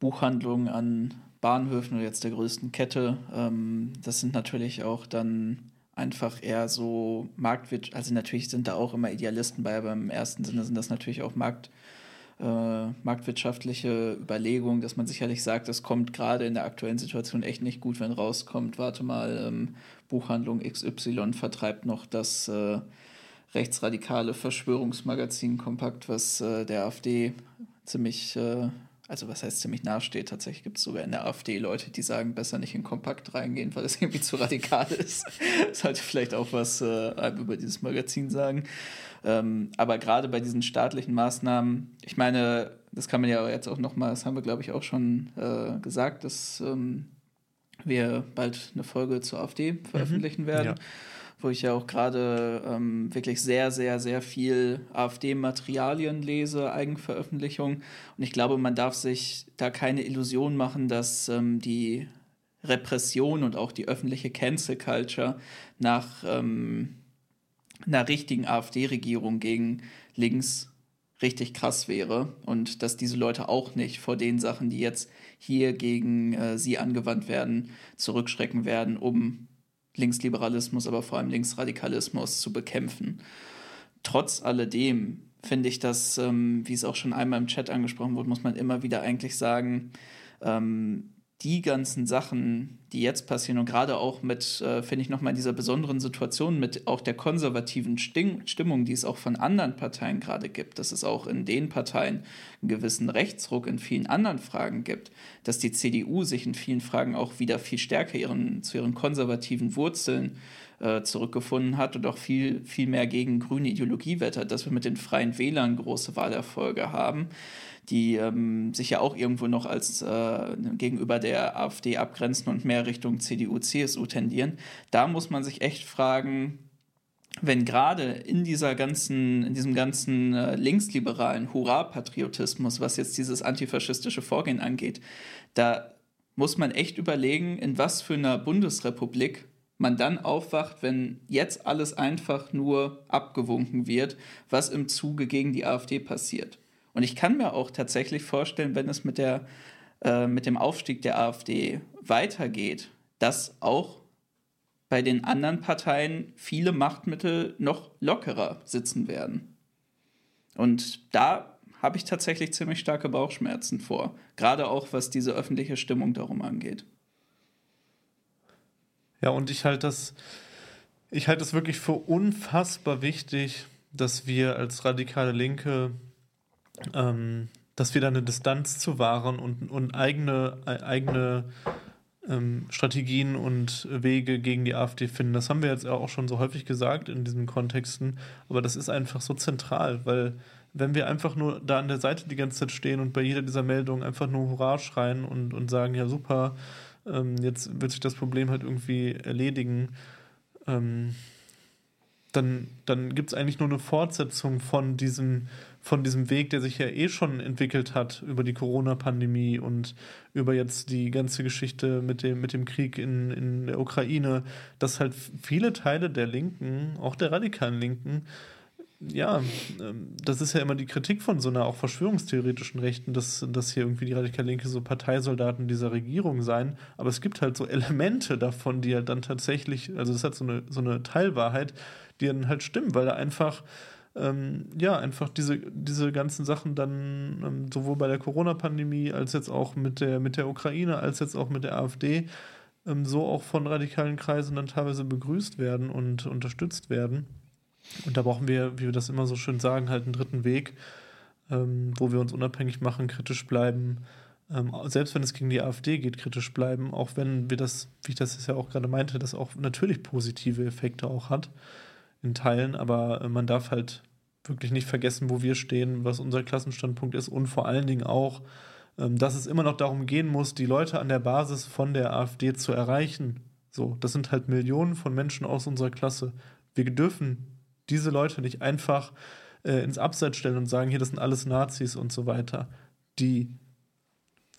Buchhandlungen an Bahnhöfen oder jetzt der größten Kette. Ähm, das sind natürlich auch dann einfach eher so Marktwirtschaft, also natürlich sind da auch immer Idealisten bei, aber im ersten Sinne sind das natürlich auch Markt, äh, marktwirtschaftliche Überlegungen, dass man sicherlich sagt, es kommt gerade in der aktuellen Situation echt nicht gut, wenn rauskommt, warte mal, ähm, Buchhandlung XY vertreibt noch das äh, rechtsradikale Verschwörungsmagazin Kompakt, was äh, der AfD ziemlich äh, also was heißt ziemlich nahesteht. Tatsächlich gibt es sogar in der AfD Leute, die sagen, besser nicht in Kompakt reingehen, weil es irgendwie zu radikal ist. [laughs] Sollte vielleicht auch was äh, über dieses Magazin sagen. Ähm, aber gerade bei diesen staatlichen Maßnahmen, ich meine, das kann man ja jetzt auch nochmal, das haben wir glaube ich auch schon äh, gesagt, dass ähm, wir bald eine Folge zur AfD veröffentlichen mhm. werden. Ja wo ich ja auch gerade ähm, wirklich sehr, sehr, sehr viel AfD-Materialien lese, Eigenveröffentlichung. Und ich glaube, man darf sich da keine Illusion machen, dass ähm, die Repression und auch die öffentliche Cancel Culture nach ähm, einer richtigen AfD-Regierung gegen links richtig krass wäre und dass diese Leute auch nicht vor den Sachen, die jetzt hier gegen äh, sie angewandt werden, zurückschrecken werden, um Linksliberalismus, aber vor allem Linksradikalismus zu bekämpfen. Trotz alledem finde ich das, ähm, wie es auch schon einmal im Chat angesprochen wurde, muss man immer wieder eigentlich sagen, ähm, die ganzen Sachen, die jetzt passieren und gerade auch mit, äh, finde ich, nochmal in dieser besonderen Situation mit auch der konservativen Sting Stimmung, die es auch von anderen Parteien gerade gibt, dass es auch in den Parteien einen gewissen Rechtsruck in vielen anderen Fragen gibt, dass die CDU sich in vielen Fragen auch wieder viel stärker ihren, zu ihren konservativen Wurzeln äh, zurückgefunden hat und auch viel, viel mehr gegen grüne Ideologie wettert, dass wir mit den Freien Wählern große Wahlerfolge haben die ähm, sich ja auch irgendwo noch als äh, gegenüber der AfD abgrenzen und mehr Richtung CDU, CSU tendieren. Da muss man sich echt fragen, wenn gerade in dieser ganzen, in diesem ganzen äh, linksliberalen Hurra-Patriotismus, was jetzt dieses antifaschistische Vorgehen angeht, da muss man echt überlegen, in was für einer Bundesrepublik man dann aufwacht, wenn jetzt alles einfach nur abgewunken wird, was im Zuge gegen die AfD passiert. Und ich kann mir auch tatsächlich vorstellen, wenn es mit, der, äh, mit dem Aufstieg der AfD weitergeht, dass auch bei den anderen Parteien viele Machtmittel noch lockerer sitzen werden. Und da habe ich tatsächlich ziemlich starke Bauchschmerzen vor, gerade auch was diese öffentliche Stimmung darum angeht. Ja, und ich halte das, ich halte es wirklich für unfassbar wichtig, dass wir als radikale Linke ähm, dass wir da eine Distanz zu wahren und, und eigene, äh, eigene ähm, Strategien und Wege gegen die AfD finden. Das haben wir jetzt auch schon so häufig gesagt in diesen Kontexten, aber das ist einfach so zentral, weil wenn wir einfach nur da an der Seite die ganze Zeit stehen und bei jeder dieser Meldungen einfach nur Hurra schreien und, und sagen, ja super, ähm, jetzt wird sich das Problem halt irgendwie erledigen, ähm, dann, dann gibt es eigentlich nur eine Fortsetzung von diesem von diesem Weg, der sich ja eh schon entwickelt hat über die Corona-Pandemie und über jetzt die ganze Geschichte mit dem, mit dem Krieg in, in der Ukraine, dass halt viele Teile der Linken, auch der radikalen Linken, ja, ähm, das ist ja immer die Kritik von so einer auch verschwörungstheoretischen Rechten, dass, dass hier irgendwie die radikale Linke so Parteisoldaten dieser Regierung seien. Aber es gibt halt so Elemente davon, die ja dann tatsächlich, also das hat so eine, so eine Teilwahrheit, die dann halt stimmen, weil da einfach ähm, ja, einfach diese, diese ganzen Sachen dann ähm, sowohl bei der Corona-Pandemie als jetzt auch mit der, mit der Ukraine, als jetzt auch mit der AfD ähm, so auch von radikalen Kreisen dann teilweise begrüßt werden und unterstützt werden. Und da brauchen wir, wie wir das immer so schön sagen, halt einen dritten Weg, ähm, wo wir uns unabhängig machen, kritisch bleiben, ähm, selbst wenn es gegen die AfD geht, kritisch bleiben, auch wenn wir das, wie ich das ja auch gerade meinte, das auch natürlich positive Effekte auch hat in Teilen, aber äh, man darf halt wirklich nicht vergessen, wo wir stehen, was unser Klassenstandpunkt ist und vor allen Dingen auch, ähm, dass es immer noch darum gehen muss, die Leute an der Basis von der AfD zu erreichen. So, das sind halt Millionen von Menschen aus unserer Klasse. Wir dürfen diese Leute nicht einfach äh, ins Abseits stellen und sagen, hier, das sind alles Nazis und so weiter. Die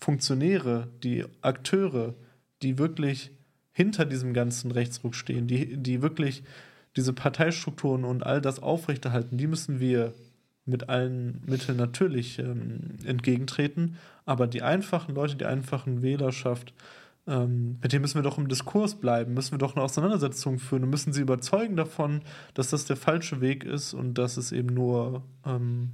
Funktionäre, die Akteure, die wirklich hinter diesem ganzen Rechtsruck stehen, die, die wirklich diese Parteistrukturen und all das aufrechterhalten, die müssen wir mit allen Mitteln natürlich ähm, entgegentreten. Aber die einfachen Leute, die einfachen Wählerschaft, ähm, mit denen müssen wir doch im Diskurs bleiben, müssen wir doch eine Auseinandersetzung führen und müssen sie überzeugen davon, dass das der falsche Weg ist und dass es eben nur ähm,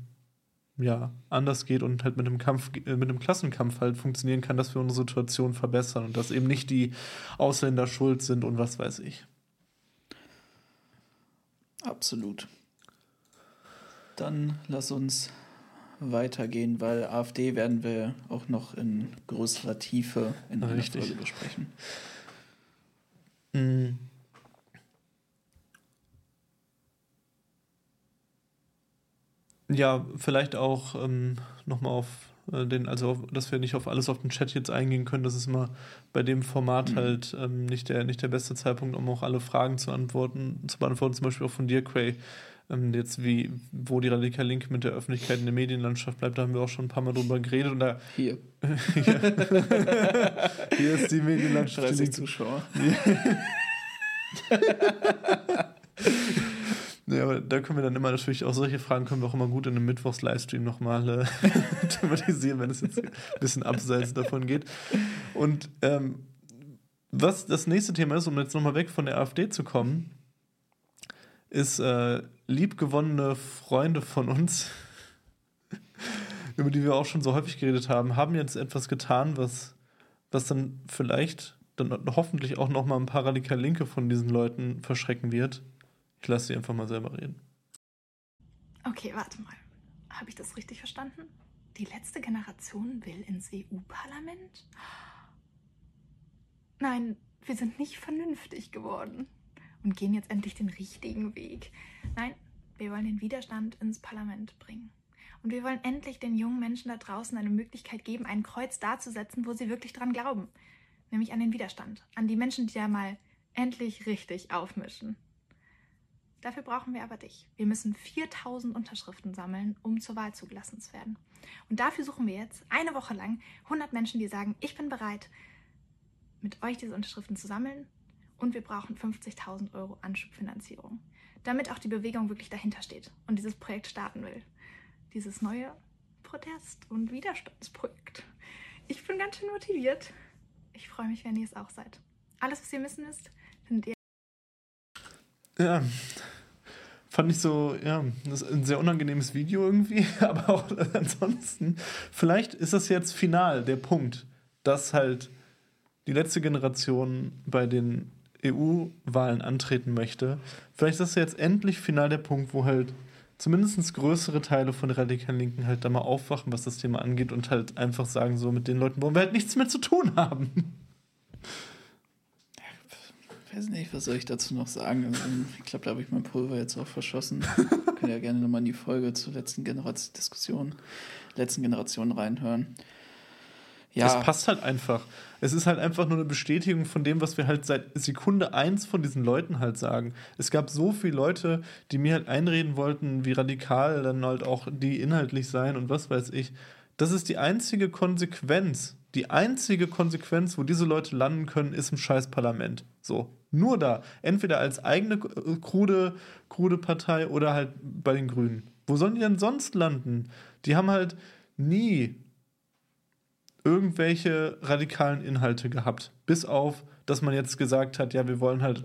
ja, anders geht und halt mit einem Kampf, äh, mit einem Klassenkampf halt funktionieren kann, dass wir unsere Situation verbessern und dass eben nicht die Ausländer schuld sind und was weiß ich. Absolut. Dann lass uns weitergehen, weil AfD werden wir auch noch in größerer Tiefe in einer Richtig. Folge besprechen. Mhm. Ja, vielleicht auch ähm, nochmal auf den, also dass wir nicht auf alles auf den Chat jetzt eingehen können. Das ist immer bei dem Format mhm. halt ähm, nicht, der, nicht der beste Zeitpunkt, um auch alle Fragen zu antworten, zu beantworten, zum Beispiel auch von dir, Cray. Ähm, jetzt wie, wo die radikale Linke mit der Öffentlichkeit in der Medienlandschaft bleibt, da haben wir auch schon ein paar Mal drüber geredet. Und da, hier. [laughs] hier ist die Medienlandschaft. 30 Zuschauer. [laughs] Ja, aber da können wir dann immer natürlich auch solche Fragen können wir auch immer gut in einem Mittwochs-Livestream nochmal äh, [laughs] thematisieren, wenn es jetzt ein bisschen abseits davon geht. Und ähm, was das nächste Thema ist, um jetzt nochmal weg von der AfD zu kommen, ist äh, liebgewonnene Freunde von uns, [laughs] über die wir auch schon so häufig geredet haben, haben jetzt etwas getan, was, was dann vielleicht dann hoffentlich auch nochmal ein paar radikal Linke von diesen Leuten verschrecken wird. Ich lasse sie einfach mal selber reden. Okay, warte mal. Habe ich das richtig verstanden? Die letzte Generation will ins EU-Parlament? Nein, wir sind nicht vernünftig geworden und gehen jetzt endlich den richtigen Weg. Nein, wir wollen den Widerstand ins Parlament bringen. Und wir wollen endlich den jungen Menschen da draußen eine Möglichkeit geben, ein Kreuz darzusetzen, wo sie wirklich dran glauben. Nämlich an den Widerstand. An die Menschen, die da mal endlich richtig aufmischen. Dafür brauchen wir aber dich. Wir müssen 4000 Unterschriften sammeln, um zur Wahl zugelassen zu werden. Und dafür suchen wir jetzt eine Woche lang 100 Menschen, die sagen, ich bin bereit, mit euch diese Unterschriften zu sammeln. Und wir brauchen 50.000 Euro Anschubfinanzierung, damit auch die Bewegung wirklich dahinter steht und dieses Projekt starten will. Dieses neue Protest- und Widerstandsprojekt. Ich bin ganz schön motiviert. Ich freue mich, wenn ihr es auch seid. Alles, was ihr müssen ist, findet ihr ja, fand ich so, ja, das ist ein sehr unangenehmes Video irgendwie, [laughs] aber auch ansonsten, vielleicht ist das jetzt final der Punkt, dass halt die letzte Generation bei den EU-Wahlen antreten möchte. Vielleicht ist das jetzt endlich final der Punkt, wo halt zumindest größere Teile von der radikalen Linken halt da mal aufwachen, was das Thema angeht und halt einfach sagen, so mit den Leuten wollen wir halt nichts mehr zu tun haben weiß nicht, was soll ich dazu noch sagen? Also, ich glaube, da habe ich mein Pulver jetzt auch verschossen. [laughs] Können ja gerne nochmal in die Folge zur letzten Generation Diskussion, letzten Generation reinhören. Ja. Das passt halt einfach. Es ist halt einfach nur eine Bestätigung von dem, was wir halt seit Sekunde eins von diesen Leuten halt sagen. Es gab so viele Leute, die mir halt einreden wollten, wie radikal dann halt auch die inhaltlich sein und was weiß ich. Das ist die einzige Konsequenz. Die einzige Konsequenz, wo diese Leute landen können, ist im scheiß Parlament. So. Nur da. Entweder als eigene äh, krude, krude Partei oder halt bei den Grünen. Wo sollen die denn sonst landen? Die haben halt nie irgendwelche radikalen Inhalte gehabt. Bis auf, dass man jetzt gesagt hat, ja, wir wollen halt,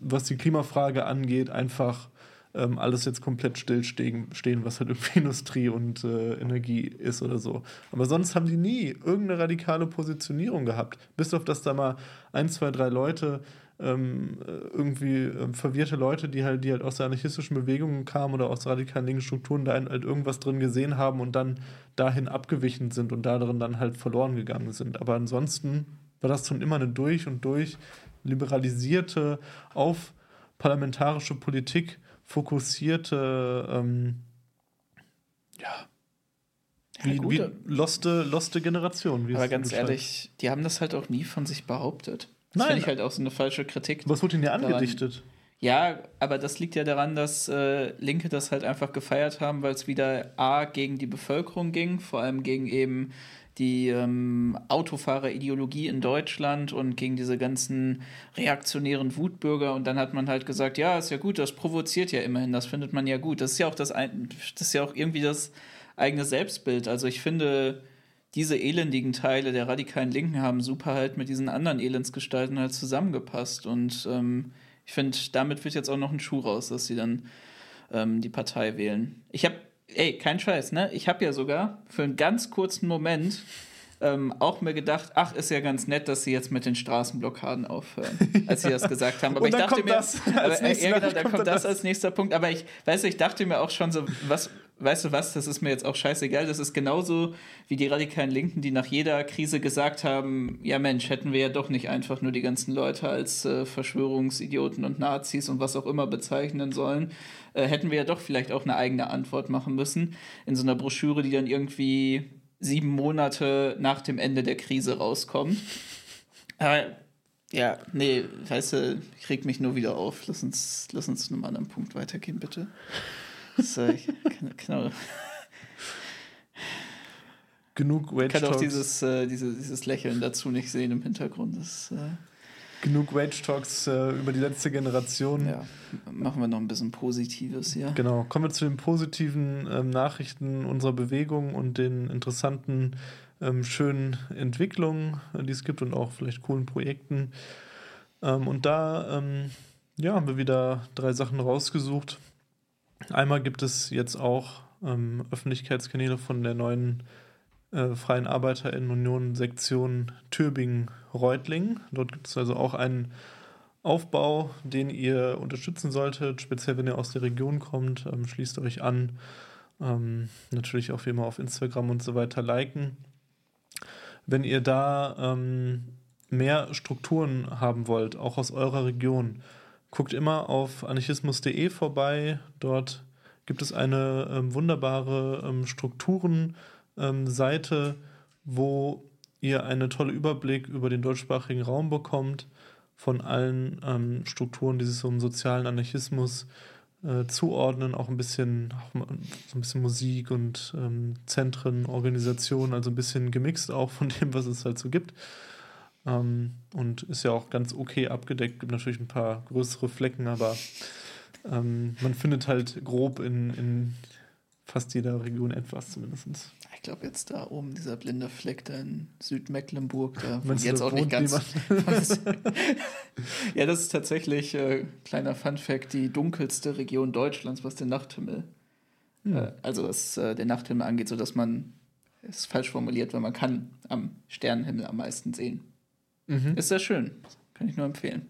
was die Klimafrage angeht, einfach ähm, alles jetzt komplett stillstehen, stehen, was halt irgendwie [laughs] Industrie und äh, Energie ist oder so. Aber sonst haben die nie irgendeine radikale Positionierung gehabt. Bis auf, dass da mal ein, zwei, drei Leute ähm, irgendwie äh, verwirrte Leute, die halt, die halt aus der anarchistischen Bewegung kamen oder aus radikalen linken Strukturen, da halt irgendwas drin gesehen haben und dann dahin abgewichen sind und darin dann halt verloren gegangen sind. Aber ansonsten war das schon immer eine durch und durch liberalisierte, auf parlamentarische Politik fokussierte, ähm, ja, wie, ja, wie loste, loste Generation. aber ganz ehrlich, die haben das halt auch nie von sich behauptet. Das finde ich halt auch so eine falsche Kritik. Was wurde ihnen ja angedichtet? Daran. Ja, aber das liegt ja daran, dass äh, Linke das halt einfach gefeiert haben, weil es wieder A gegen die Bevölkerung ging, vor allem gegen eben die ähm, Autofahrerideologie in Deutschland und gegen diese ganzen reaktionären Wutbürger. Und dann hat man halt gesagt, ja, ist ja gut, das provoziert ja immerhin, das findet man ja gut. Das ist ja auch das, das ist ja auch irgendwie das eigene Selbstbild. Also ich finde, diese elendigen Teile der radikalen Linken haben super halt mit diesen anderen Elendsgestalten halt zusammengepasst. Und ähm, ich finde, damit wird jetzt auch noch ein Schuh raus, dass sie dann ähm, die Partei wählen. Ich habe ey, kein Scheiß, ne? Ich habe ja sogar für einen ganz kurzen Moment ähm, auch mir gedacht, ach, ist ja ganz nett, dass sie jetzt mit den Straßenblockaden aufhören, [laughs] als sie das gesagt haben. Aber ich dachte mir, [laughs] aber, äh, ja, genau, da kommt das als nächster Punkt. Aber ich, weiß ich dachte mir auch schon so, was, weißt du was, das ist mir jetzt auch scheißegal. Das ist genauso wie die radikalen Linken, die nach jeder Krise gesagt haben, ja Mensch, hätten wir ja doch nicht einfach nur die ganzen Leute als äh, Verschwörungsidioten und Nazis und was auch immer bezeichnen sollen, äh, hätten wir ja doch vielleicht auch eine eigene Antwort machen müssen in so einer Broschüre, die dann irgendwie sieben Monate nach dem Ende der Krise rauskommt. Aber ja, nee, weißt du, ich reg mich nur wieder auf. Lass uns, lass uns zu einem anderen Punkt weitergehen, bitte. Kann, kann [laughs] Genug Wage Ich kann auch dieses, äh, diese, dieses Lächeln dazu nicht sehen im Hintergrund. Das, äh, genug Wage Talks äh, über die letzte Generation. Ja, machen wir noch ein bisschen Positives hier. Genau, kommen wir zu den positiven ähm, Nachrichten unserer Bewegung und den interessanten, ähm, schönen Entwicklungen, äh, die es gibt und auch vielleicht coolen Projekten. Ähm, und da ähm, ja, haben wir wieder drei Sachen rausgesucht. Einmal gibt es jetzt auch ähm, Öffentlichkeitskanäle von der neuen äh, Freien ArbeiterInnen-Union Sektion Türbing-Reutling. Dort gibt es also auch einen Aufbau, den ihr unterstützen solltet, speziell wenn ihr aus der Region kommt. Ähm, schließt euch an. Ähm, natürlich auch wie immer auf Instagram und so weiter liken. Wenn ihr da ähm, mehr Strukturen haben wollt, auch aus eurer Region, guckt immer auf anarchismus.de vorbei. Dort gibt es eine ähm, wunderbare ähm, Strukturen- ähm, wo ihr einen tollen Überblick über den deutschsprachigen Raum bekommt, von allen ähm, Strukturen, die sich so im sozialen Anarchismus äh, zuordnen, auch ein bisschen, auch so ein bisschen Musik und ähm, Zentren, Organisationen, also ein bisschen gemixt auch von dem, was es halt so gibt. Ähm, und ist ja auch ganz okay abgedeckt, gibt natürlich ein paar größere Flecken, aber ähm, man findet halt grob in, in fast jeder Region etwas zumindest. Ich glaube jetzt da oben, dieser blinde Fleck da in Südmecklenburg, da wo jetzt auch nicht ganz. [laughs] ja, das ist tatsächlich, äh, kleiner Fun-Fact, die dunkelste Region Deutschlands, was den Nachthimmel, hm. äh, also was äh, den Nachthimmel angeht, sodass man, ist falsch formuliert, weil man kann am Sternenhimmel am meisten sehen. Mhm. Ist sehr schön, kann ich nur empfehlen.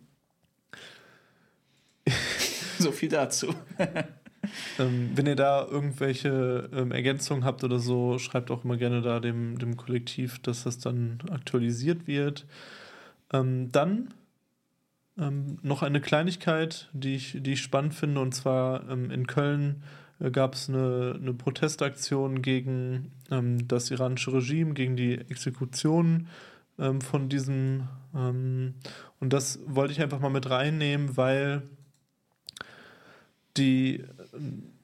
[laughs] so viel dazu. [laughs] ähm, wenn ihr da irgendwelche ähm, Ergänzungen habt oder so, schreibt auch immer gerne da dem, dem Kollektiv, dass das dann aktualisiert wird. Ähm, dann ähm, noch eine Kleinigkeit, die ich, die ich spannend finde, und zwar ähm, in Köln äh, gab es eine, eine Protestaktion gegen ähm, das iranische Regime, gegen die Exekutionen von diesem. und das wollte ich einfach mal mit reinnehmen, weil die,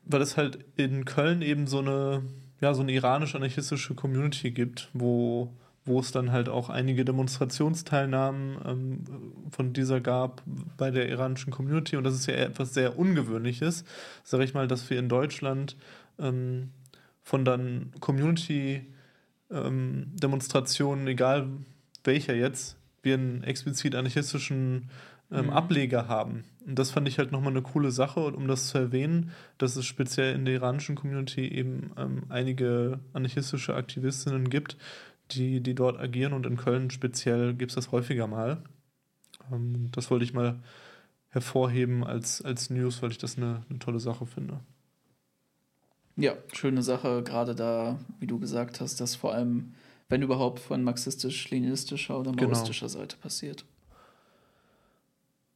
weil es halt in Köln eben so eine, ja, so eine iranisch-anarchistische Community gibt, wo, wo es dann halt auch einige Demonstrationsteilnahmen ähm, von dieser gab bei der iranischen Community. Und das ist ja etwas sehr Ungewöhnliches, sage ich mal, dass wir in Deutschland ähm, von dann Community-Demonstrationen, ähm, egal welcher jetzt, wir einen explizit anarchistischen ähm, mhm. Ableger haben. Und das fand ich halt nochmal eine coole Sache, um das zu erwähnen, dass es speziell in der iranischen Community eben ähm, einige anarchistische Aktivistinnen gibt, die, die dort agieren und in Köln speziell gibt es das häufiger mal. Ähm, das wollte ich mal hervorheben als, als News, weil ich das eine, eine tolle Sache finde. Ja, schöne Sache, gerade da, wie du gesagt hast, dass vor allem, wenn überhaupt, von marxistisch-leninistischer oder genau. maoistischer genau. Seite passiert.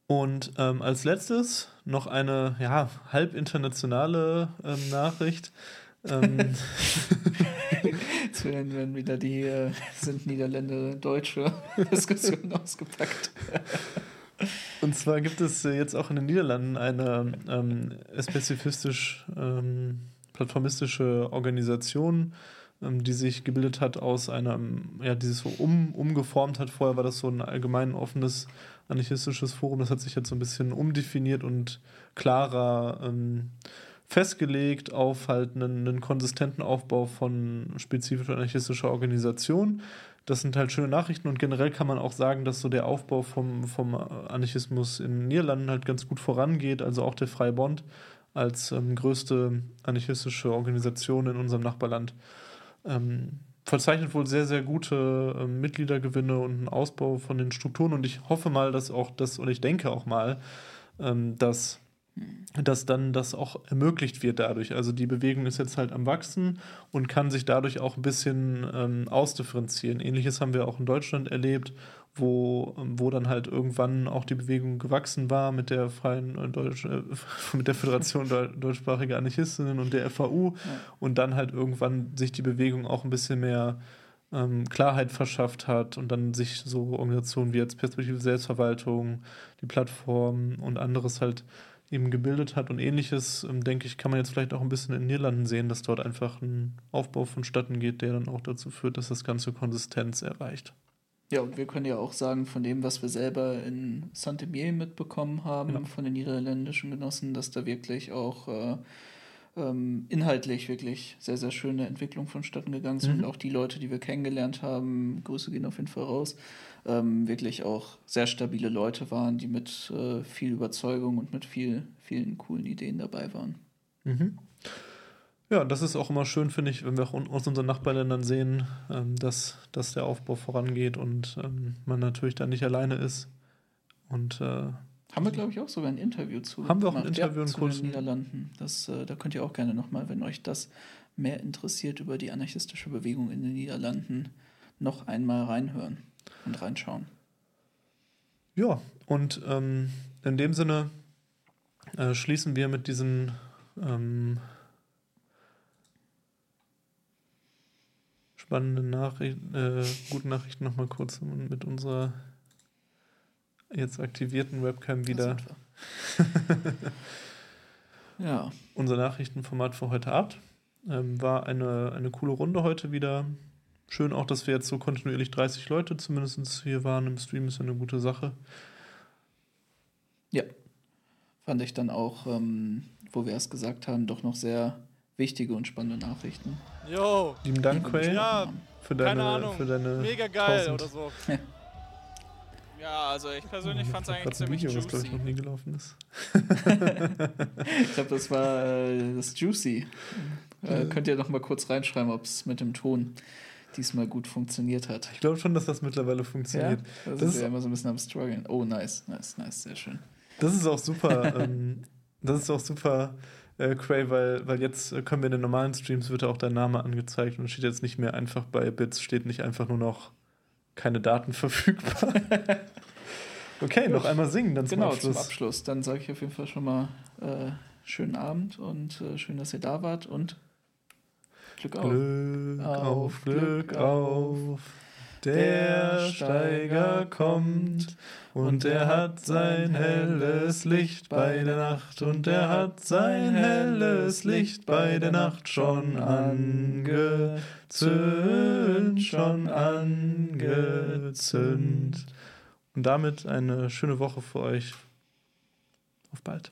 Und ähm, als letztes noch eine ja, halb internationale ähm, Nachricht. ähm, [laughs] Jetzt werden, werden wieder die äh, sind Niederländer deutsche [laughs] Diskussionen ausgepackt. [laughs] Und zwar gibt es äh, jetzt auch in den Niederlanden eine ähm, spezifistisch ähm, plattformistische Organisation, ähm, die sich gebildet hat aus einem, ja, die sich so um, umgeformt hat. Vorher war das so ein allgemein offenes anarchistisches Forum. Das hat sich jetzt so ein bisschen umdefiniert und klarer ähm, festgelegt auf halt einen, einen konsistenten Aufbau von spezifischer anarchistischer Organisation. Das sind halt schöne Nachrichten und generell kann man auch sagen, dass so der Aufbau vom, vom Anarchismus in den Niederlanden halt ganz gut vorangeht. Also auch der Freie Bond als ähm, größte anarchistische Organisation in unserem Nachbarland ähm, verzeichnet wohl sehr, sehr gute äh, Mitgliedergewinne und einen Ausbau von den Strukturen. Und ich hoffe mal, dass auch das, und ich denke auch mal, ähm, dass dass dann das auch ermöglicht wird dadurch. Also die Bewegung ist jetzt halt am Wachsen und kann sich dadurch auch ein bisschen ähm, ausdifferenzieren. Ähnliches haben wir auch in Deutschland erlebt, wo, wo dann halt irgendwann auch die Bewegung gewachsen war mit der freien äh, Deutsch, äh, [laughs] mit der Föderation deutschsprachiger Anarchistinnen und der FAU ja. und dann halt irgendwann sich die Bewegung auch ein bisschen mehr ähm, Klarheit verschafft hat und dann sich so Organisationen wie jetzt Perspektive Selbstverwaltung, die Plattform und anderes halt eben gebildet hat und ähnliches, ähm, denke ich, kann man jetzt vielleicht auch ein bisschen in Niederlanden sehen, dass dort einfach ein Aufbau vonstatten geht, der dann auch dazu führt, dass das Ganze Konsistenz erreicht. Ja, und wir können ja auch sagen, von dem, was wir selber in Saint-Emier mitbekommen haben, ja. von den niederländischen Genossen, dass da wirklich auch äh, ähm, inhaltlich wirklich sehr, sehr schöne Entwicklung vonstatten gegangen sind. Mhm. Und auch die Leute, die wir kennengelernt haben, Grüße gehen auf jeden Fall raus, ähm, wirklich auch sehr stabile Leute waren, die mit äh, viel Überzeugung und mit viel, vielen coolen Ideen dabei waren. Mhm. Ja, das ist auch immer schön, finde ich, wenn wir auch aus unseren Nachbarländern sehen, ähm, dass, dass der Aufbau vorangeht und ähm, man natürlich da nicht alleine ist. Und äh, haben wir, glaube ich, auch sogar ein Interview zu. Haben wir auch ein Interview ja, zu den Niederlanden. Das, äh, da könnt ihr auch gerne nochmal, wenn euch das mehr interessiert über die anarchistische Bewegung in den Niederlanden, noch einmal reinhören und reinschauen. Ja, und ähm, in dem Sinne äh, schließen wir mit diesen ähm, spannenden Nachrichten, äh, guten Nachrichten nochmal kurz mit unserer jetzt aktivierten Webcam wieder [laughs] ja. unser Nachrichtenformat für heute ab. Ähm, war eine, eine coole Runde heute wieder. Schön auch, dass wir jetzt so kontinuierlich 30 Leute zumindest hier waren im Stream, ist ja eine gute Sache. Ja, fand ich dann auch, ähm, wo wir erst gesagt haben, doch noch sehr wichtige und spannende Nachrichten. Jo! Lieben Dank, Quay, ja, für deine, keine Ahnung. für deine Mega geil 1000. oder so. Ja, also ich persönlich fand es eigentlich ziemlich Video, juicy. was, ich, noch nie gelaufen ist. [laughs] ich glaube, das war äh, das Juicy. Äh, könnt ihr noch mal kurz reinschreiben, ob es mit dem Ton diesmal gut funktioniert hat. Ich glaube schon, dass das mittlerweile funktioniert. Ja, das, das ist ja immer so ein bisschen am struggeln. Oh, nice, nice, nice, sehr schön. Das ist auch super. ähm, das ist auch super, äh, Cray, weil, weil jetzt können wir in den normalen Streams wird auch dein Name angezeigt und steht jetzt nicht mehr einfach bei Bits, steht nicht einfach nur noch keine Daten [laughs] verfügbar. okay, noch einmal singen, dann zum genau, Abschluss. zum Abschluss. Dann sage ich auf jeden Fall schon mal äh, schönen Abend und äh, schön, dass ihr da wart und Glück auf. Glück auf, Glück auf. Der Steiger kommt und er hat sein helles Licht bei der Nacht und er hat sein helles Licht bei der Nacht schon angezündet, schon angezündet. Und damit eine schöne Woche für euch. Auf bald.